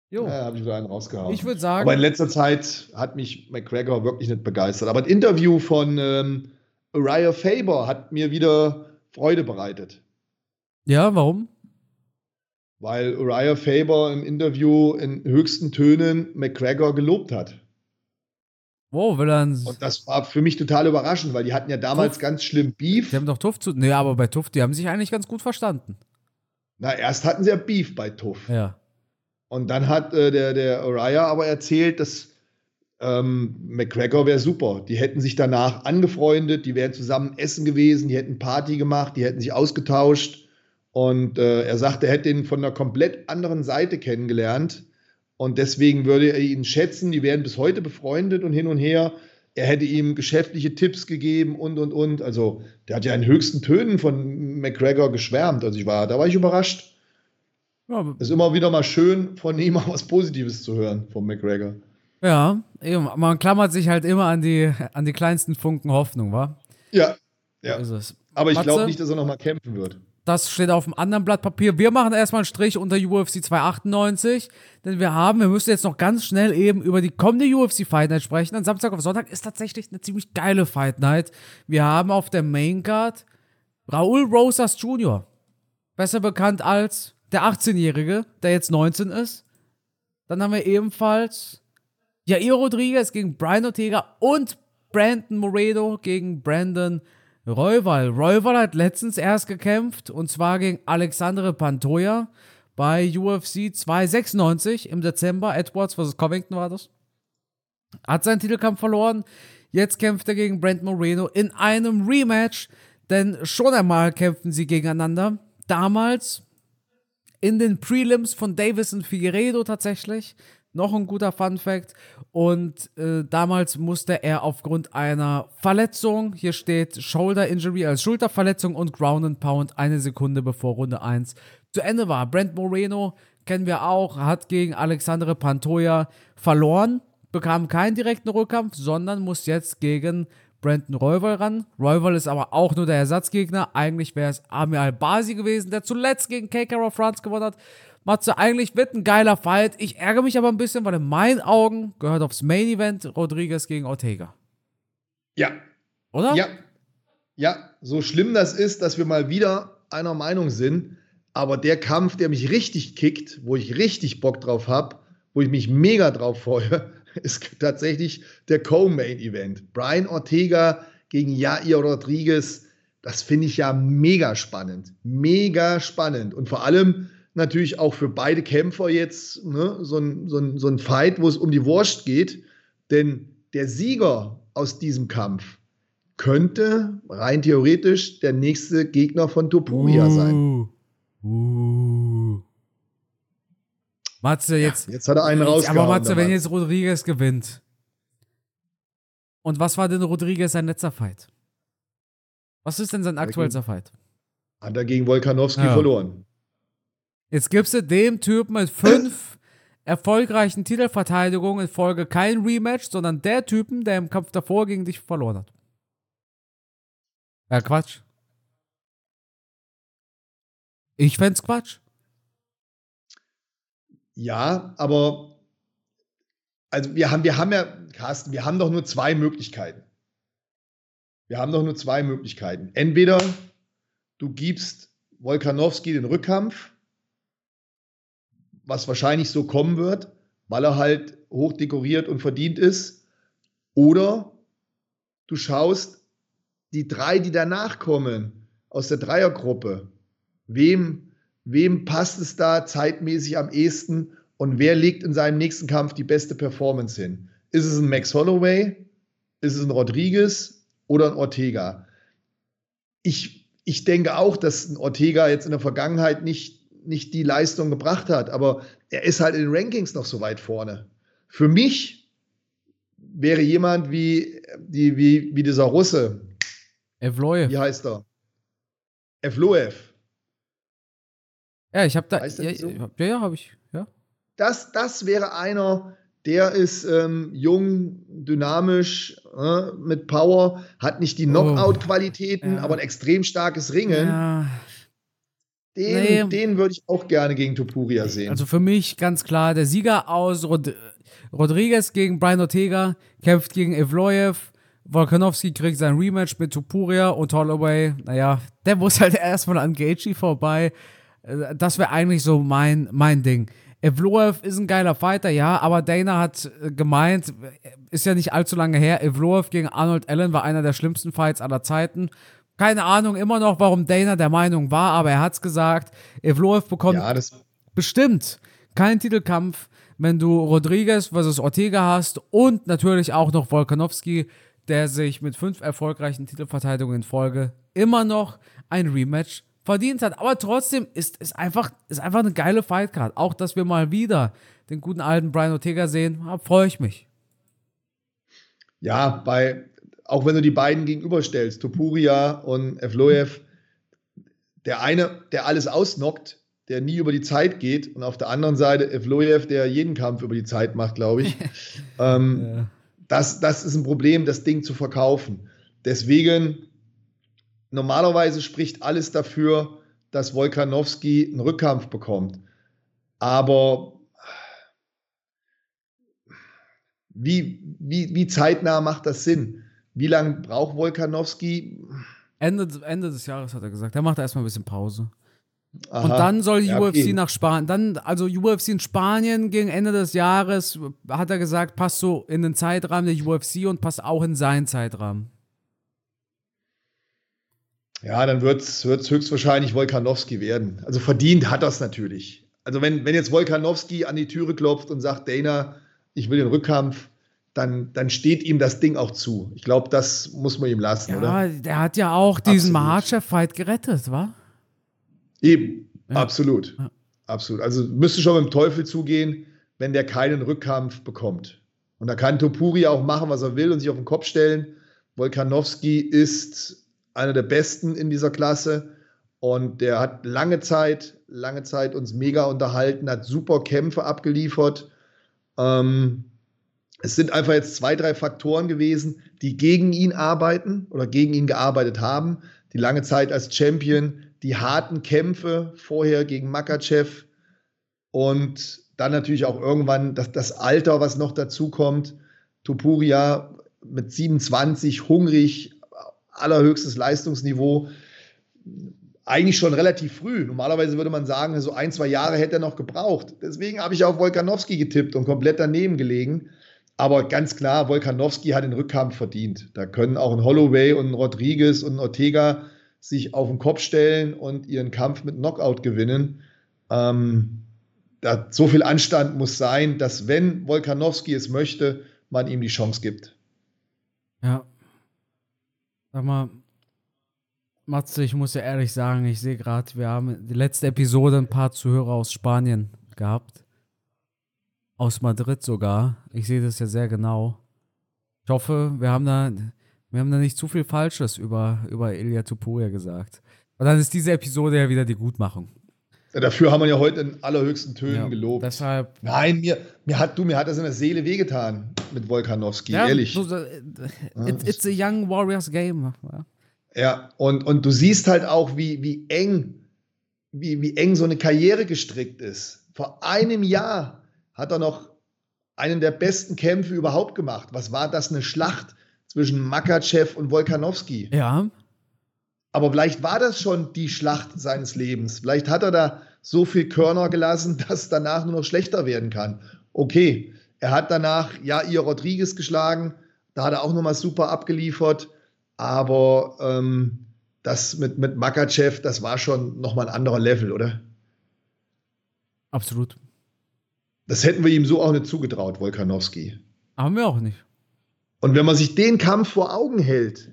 Jo, Ja, habe ich wieder einen rausgehauen. ich würde sagen, Aber in letzter Zeit hat mich McGregor wirklich nicht begeistert. Aber ein Interview von ähm, Uriah Faber hat mir wieder Freude bereitet. Ja, warum? Weil Uriah Faber im Interview in höchsten Tönen McGregor gelobt hat. Wo will er einen, Und das war für mich total überraschend, weil die hatten ja damals Tuff? ganz schlimm Beef. Die haben doch Tuff zu. Nee, aber bei Tuff, die haben sich eigentlich ganz gut verstanden. Na, erst hatten sie ja Beef bei Tuff. Ja. Und dann hat äh, der, der Uriah aber erzählt, dass ähm, McGregor wäre super. Die hätten sich danach angefreundet, die wären zusammen essen gewesen, die hätten Party gemacht, die hätten sich ausgetauscht. Und äh, er sagte, er hätte ihn von einer komplett anderen Seite kennengelernt. Und deswegen würde er ihn schätzen. Die wären bis heute befreundet und hin und her. Er hätte ihm geschäftliche Tipps gegeben und, und, und. Also, der hat ja in höchsten Tönen von McGregor geschwärmt. Also, ich war, da war ich überrascht. Ja, Ist immer wieder mal schön, von ihm auch was Positives zu hören, von McGregor. ja eben, man klammert sich halt immer an die, an die kleinsten Funken Hoffnung, wa? Ja, ja. So ist es. Aber ich glaube nicht, dass er nochmal kämpfen wird. Das steht auf dem anderen Blatt Papier. Wir machen erstmal einen Strich unter UFC 298, denn wir haben, wir müssen jetzt noch ganz schnell eben über die kommende UFC Fight Night sprechen. An Samstag auf Sonntag ist tatsächlich eine ziemlich geile Fight Night. Wir haben auf der Main Card Raul Rosas Jr., besser bekannt als der 18-Jährige, der jetzt 19 ist. Dann haben wir ebenfalls Jair Rodriguez gegen Brian Ortega und Brandon Moreno gegen Brandon Royval. Royval hat letztens erst gekämpft und zwar gegen Alexandre Pantoja bei UFC 296 im Dezember. Edwards vs. Covington war das. Hat seinen Titelkampf verloren. Jetzt kämpft er gegen Brandon Moreno in einem Rematch, denn schon einmal kämpften sie gegeneinander. Damals in den Prelims von Davison Figueredo tatsächlich. Noch ein guter Fun Fact. Und äh, damals musste er aufgrund einer Verletzung, hier steht Shoulder Injury als Schulterverletzung und Ground and Pound eine Sekunde bevor Runde 1 zu Ende war. Brent Moreno kennen wir auch, hat gegen Alexandre Pantoja verloren, bekam keinen direkten Rückkampf, sondern muss jetzt gegen Brandon Royval ran. Royval ist aber auch nur der Ersatzgegner. Eigentlich wäre es Amir Al-Basi gewesen, der zuletzt gegen KK France gewonnen hat. Matze, eigentlich wird ein geiler Fight. Ich ärgere mich aber ein bisschen, weil in meinen Augen gehört aufs Main Event Rodriguez gegen Ortega. Ja, Oder? ja, ja. So schlimm das ist, dass wir mal wieder einer Meinung sind. Aber der Kampf, der mich richtig kickt, wo ich richtig Bock drauf habe, wo ich mich mega drauf freue, ist tatsächlich der Co-Main-Event. Brian Ortega gegen Jair Rodriguez. Das finde ich ja mega spannend. Mega spannend. Und vor allem natürlich auch für beide Kämpfer jetzt ne, so, ein, so, ein, so ein Fight, wo es um die Wurst geht. Denn der Sieger aus diesem Kampf könnte rein theoretisch der nächste Gegner von Topuria uh, sein. Uh. Matze, jetzt. Ja, jetzt hat er einen rausgehauen. Aber Matze, wenn jetzt Rodriguez gewinnt. Und was war denn Rodriguez sein letzter Fight? Was ist denn sein aktuellster Fight? Hat er gegen Volkanowski ja. verloren. Jetzt gibst du dem Typen mit fünf erfolgreichen Titelverteidigungen in Folge kein Rematch, sondern der Typen, der im Kampf davor gegen dich verloren hat. Ja, Quatsch. Ich fänd's Quatsch. Ja, aber also wir haben, wir haben ja, Carsten, wir haben doch nur zwei Möglichkeiten. Wir haben doch nur zwei Möglichkeiten. Entweder du gibst Wolkanowski den Rückkampf, was wahrscheinlich so kommen wird, weil er halt hochdekoriert und verdient ist, oder du schaust die drei, die danach kommen, aus der Dreiergruppe, wem, wem passt es da zeitmäßig am ehesten und wer legt in seinem nächsten Kampf die beste Performance hin? Ist es ein Max Holloway? Ist es ein Rodriguez oder ein Ortega? Ich, ich denke auch, dass ein Ortega jetzt in der Vergangenheit nicht, nicht die Leistung gebracht hat, aber er ist halt in den Rankings noch so weit vorne. Für mich wäre jemand wie, die, wie, wie dieser Russe. Evloev. Wie heißt er? Evloev. Ja, ich habe da. Ja, so? ja, ja habe ich. Ja das, das wäre einer, der ist ähm, jung, dynamisch, äh, mit Power, hat nicht die oh. Knockout-Qualitäten, ja. aber ein extrem starkes Ringen. Ja. Den, nee. den würde ich auch gerne gegen Topuria sehen. Also für mich ganz klar, der Sieger aus Rod Rodriguez gegen Brian Ortega kämpft gegen Evloev. Volkanovski kriegt sein Rematch mit Topuria und Holloway, naja, der muss halt erstmal an Gaethje vorbei. Äh, das wäre eigentlich so mein, mein Ding. Evloev ist ein geiler Fighter, ja, aber Dana hat äh, gemeint, ist ja nicht allzu lange her, Evloev gegen Arnold Allen war einer der schlimmsten Fights aller Zeiten. Keine Ahnung immer noch, warum Dana der Meinung war, aber er hat's gesagt. Evloev bekommt ja, bestimmt keinen Titelkampf, wenn du Rodriguez versus Ortega hast und natürlich auch noch Volkanovski, der sich mit fünf erfolgreichen Titelverteidigungen in Folge immer noch ein Rematch verdient hat. Aber trotzdem ist es einfach, ist einfach eine geile Fightcard. Auch, dass wir mal wieder den guten alten Brian Ortega sehen, freue ich mich. Ja, bei, auch wenn du die beiden gegenüberstellst, Topuria und Evloev, der eine, der alles ausnockt, der nie über die Zeit geht, und auf der anderen Seite Evloev, der jeden Kampf über die Zeit macht, glaube ich. ähm, ja. das, das ist ein Problem, das Ding zu verkaufen. Deswegen normalerweise spricht alles dafür, dass Wolkanowski einen Rückkampf bekommt. Aber wie, wie, wie zeitnah macht das Sinn? Wie lange braucht Wolkanowski? Ende, Ende des Jahres hat er gesagt. Er macht erstmal ein bisschen Pause. Aha. Und dann soll ja, UFC okay. nach Spanien, dann, also UFC in Spanien gegen Ende des Jahres, hat er gesagt, passt so in den Zeitrahmen der UFC und passt auch in seinen Zeitrahmen. Ja, dann wird es höchstwahrscheinlich Wolkanowski werden. Also verdient hat das natürlich. Also wenn, wenn jetzt Wolkanowski an die Türe klopft und sagt, Dana, ich will den Rückkampf, dann, dann steht ihm das Ding auch zu. Ich glaube, das muss man ihm lassen, ja, oder? Der hat ja auch diesen Mahachev-Fight gerettet, wa? Eben, ja. absolut. Ja. Absolut. Also müsste schon mit dem Teufel zugehen, wenn der keinen Rückkampf bekommt. Und da kann Topuri auch machen, was er will und sich auf den Kopf stellen. Wolkanowski ist einer der besten in dieser Klasse. Und der hat lange Zeit, lange Zeit uns mega unterhalten, hat super Kämpfe abgeliefert. Ähm, es sind einfach jetzt zwei, drei Faktoren gewesen, die gegen ihn arbeiten oder gegen ihn gearbeitet haben. Die lange Zeit als Champion, die harten Kämpfe vorher gegen Makachev und dann natürlich auch irgendwann das, das Alter, was noch dazu kommt. Tupuria mit 27, hungrig, allerhöchstes Leistungsniveau eigentlich schon relativ früh. Normalerweise würde man sagen, so ein, zwei Jahre hätte er noch gebraucht. Deswegen habe ich auf Wolkanowski getippt und komplett daneben gelegen. Aber ganz klar, Wolkanowski hat den Rückkampf verdient. Da können auch ein Holloway und ein Rodriguez und ein Ortega sich auf den Kopf stellen und ihren Kampf mit Knockout gewinnen. Ähm, da, so viel Anstand muss sein, dass wenn Volkanowski es möchte, man ihm die Chance gibt. Ja. Sag mal, Matze, ich muss ja ehrlich sagen, ich sehe gerade, wir haben die letzte Episode ein paar Zuhörer aus Spanien gehabt. Aus Madrid sogar. Ich sehe das ja sehr genau. Ich hoffe, wir haben da, wir haben da nicht zu viel Falsches über, über Ilya Tupuria gesagt. Und dann ist diese Episode ja wieder die Gutmachung. Ja, dafür haben wir ja heute in allerhöchsten Tönen ja, gelobt. Deshalb. Nein, mir, mir, hat, du, mir hat das in der Seele wehgetan mit Volkanowski, ja, ehrlich. So, it's, it's a young Warriors game. Ja, ja und, und du siehst halt auch, wie, wie eng, wie, wie eng so eine Karriere gestrickt ist. Vor einem Jahr hat er noch einen der besten Kämpfe überhaupt gemacht. Was war das? Eine Schlacht zwischen Makachev und Volkanowski. Ja. Aber vielleicht war das schon die Schlacht seines Lebens. Vielleicht hat er da so viel Körner gelassen, dass es danach nur noch schlechter werden kann. Okay, er hat danach ja ihr Rodriguez geschlagen, da hat er auch nochmal super abgeliefert, aber ähm, das mit, mit Makachev, das war schon nochmal ein anderer Level, oder? Absolut. Das hätten wir ihm so auch nicht zugetraut, Wolkanowski. Haben wir auch nicht. Und wenn man sich den Kampf vor Augen hält,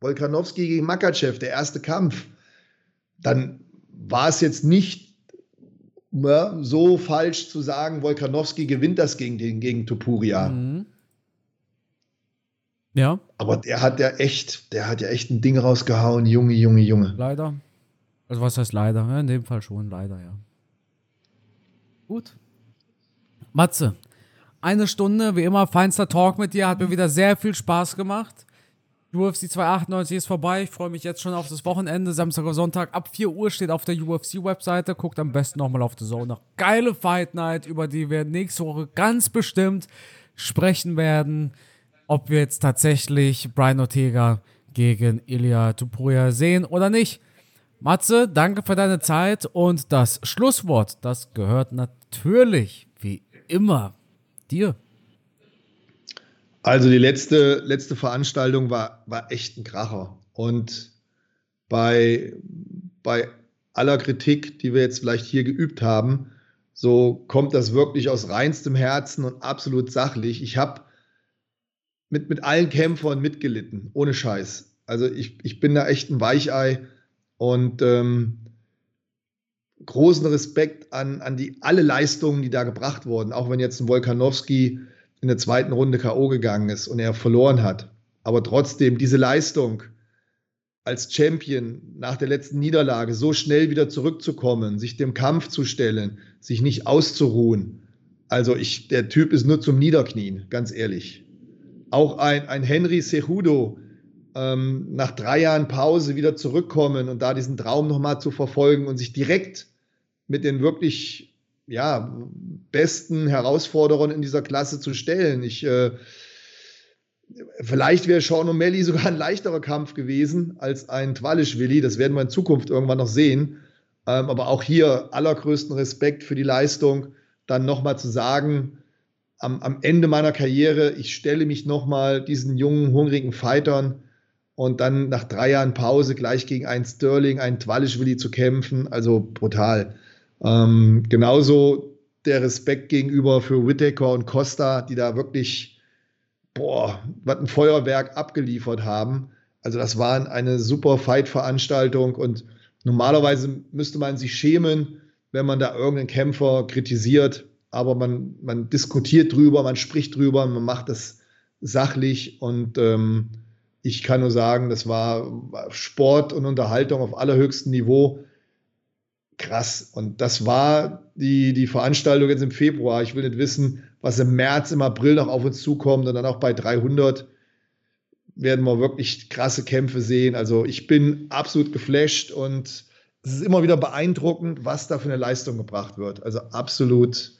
Wolkanowski gegen Makachev, der erste Kampf, dann war es jetzt nicht ja, so falsch zu sagen, Wolkanowski gewinnt das gegen, den, gegen Topuria. Mhm. Ja. Aber der hat ja echt, der hat ja echt ein Ding rausgehauen, Junge, Junge, Junge. Leider. Also was heißt leider? Ja, in dem Fall schon, leider, ja. Gut. Matze, eine Stunde, wie immer, feinster Talk mit dir, hat mir wieder sehr viel Spaß gemacht. UFC 298 ist vorbei. Ich freue mich jetzt schon auf das Wochenende. Samstag und Sonntag ab 4 Uhr steht auf der UFC-Webseite. Guckt am besten nochmal auf The Zone. Geile Fight Night, über die wir nächste Woche ganz bestimmt sprechen werden. Ob wir jetzt tatsächlich Brian Ortega gegen Ilya Tupuria sehen oder nicht. Matze, danke für deine Zeit und das Schlusswort, das gehört natürlich, immer, dir. Also die letzte, letzte Veranstaltung war, war echt ein Kracher. Und bei, bei aller Kritik, die wir jetzt vielleicht hier geübt haben, so kommt das wirklich aus reinstem Herzen und absolut sachlich. Ich habe mit, mit allen Kämpfern mitgelitten, ohne Scheiß. Also ich, ich bin da echt ein Weichei und ähm, großen Respekt an, an die alle Leistungen, die da gebracht wurden, auch wenn jetzt ein Wolkanowski in der zweiten Runde K.O. gegangen ist und er verloren hat. Aber trotzdem diese Leistung als Champion nach der letzten Niederlage so schnell wieder zurückzukommen, sich dem Kampf zu stellen, sich nicht auszuruhen. Also ich, der Typ ist nur zum Niederknien, ganz ehrlich. Auch ein, ein Henry Cejudo, ähm, nach drei Jahren Pause wieder zurückkommen und da diesen Traum nochmal zu verfolgen und sich direkt mit den wirklich ja, besten Herausforderern in dieser Klasse zu stellen. Ich, äh, vielleicht wäre Sean O'Malley sogar ein leichterer Kampf gewesen als ein Twalischwili. Das werden wir in Zukunft irgendwann noch sehen. Ähm, aber auch hier allergrößten Respekt für die Leistung, dann nochmal zu sagen, am, am, Ende meiner Karriere, ich stelle mich nochmal diesen jungen, hungrigen Fightern und dann nach drei Jahren Pause gleich gegen einen Sterling, einen Twalischwili zu kämpfen. Also brutal. Ähm, genauso der Respekt gegenüber für Whittaker und Costa, die da wirklich, boah, was ein Feuerwerk abgeliefert haben. Also das war eine super Fight-Veranstaltung und normalerweise müsste man sich schämen, wenn man da irgendeinen Kämpfer kritisiert, aber man, man diskutiert drüber, man spricht drüber, man macht das sachlich und ähm, ich kann nur sagen, das war Sport und Unterhaltung auf allerhöchstem Niveau krass. Und das war die, die Veranstaltung jetzt im Februar. Ich will nicht wissen, was im März, im April noch auf uns zukommt und dann auch bei 300 werden wir wirklich krasse Kämpfe sehen. Also ich bin absolut geflasht und es ist immer wieder beeindruckend, was da für eine Leistung gebracht wird. Also absolut,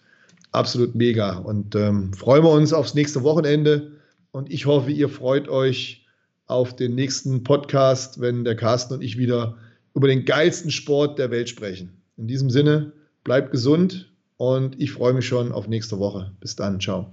absolut mega. Und ähm, freuen wir uns aufs nächste Wochenende. Und ich hoffe, ihr freut euch auf den nächsten Podcast, wenn der Carsten und ich wieder über den geilsten Sport der Welt sprechen. In diesem Sinne, bleibt gesund und ich freue mich schon auf nächste Woche. Bis dann, ciao.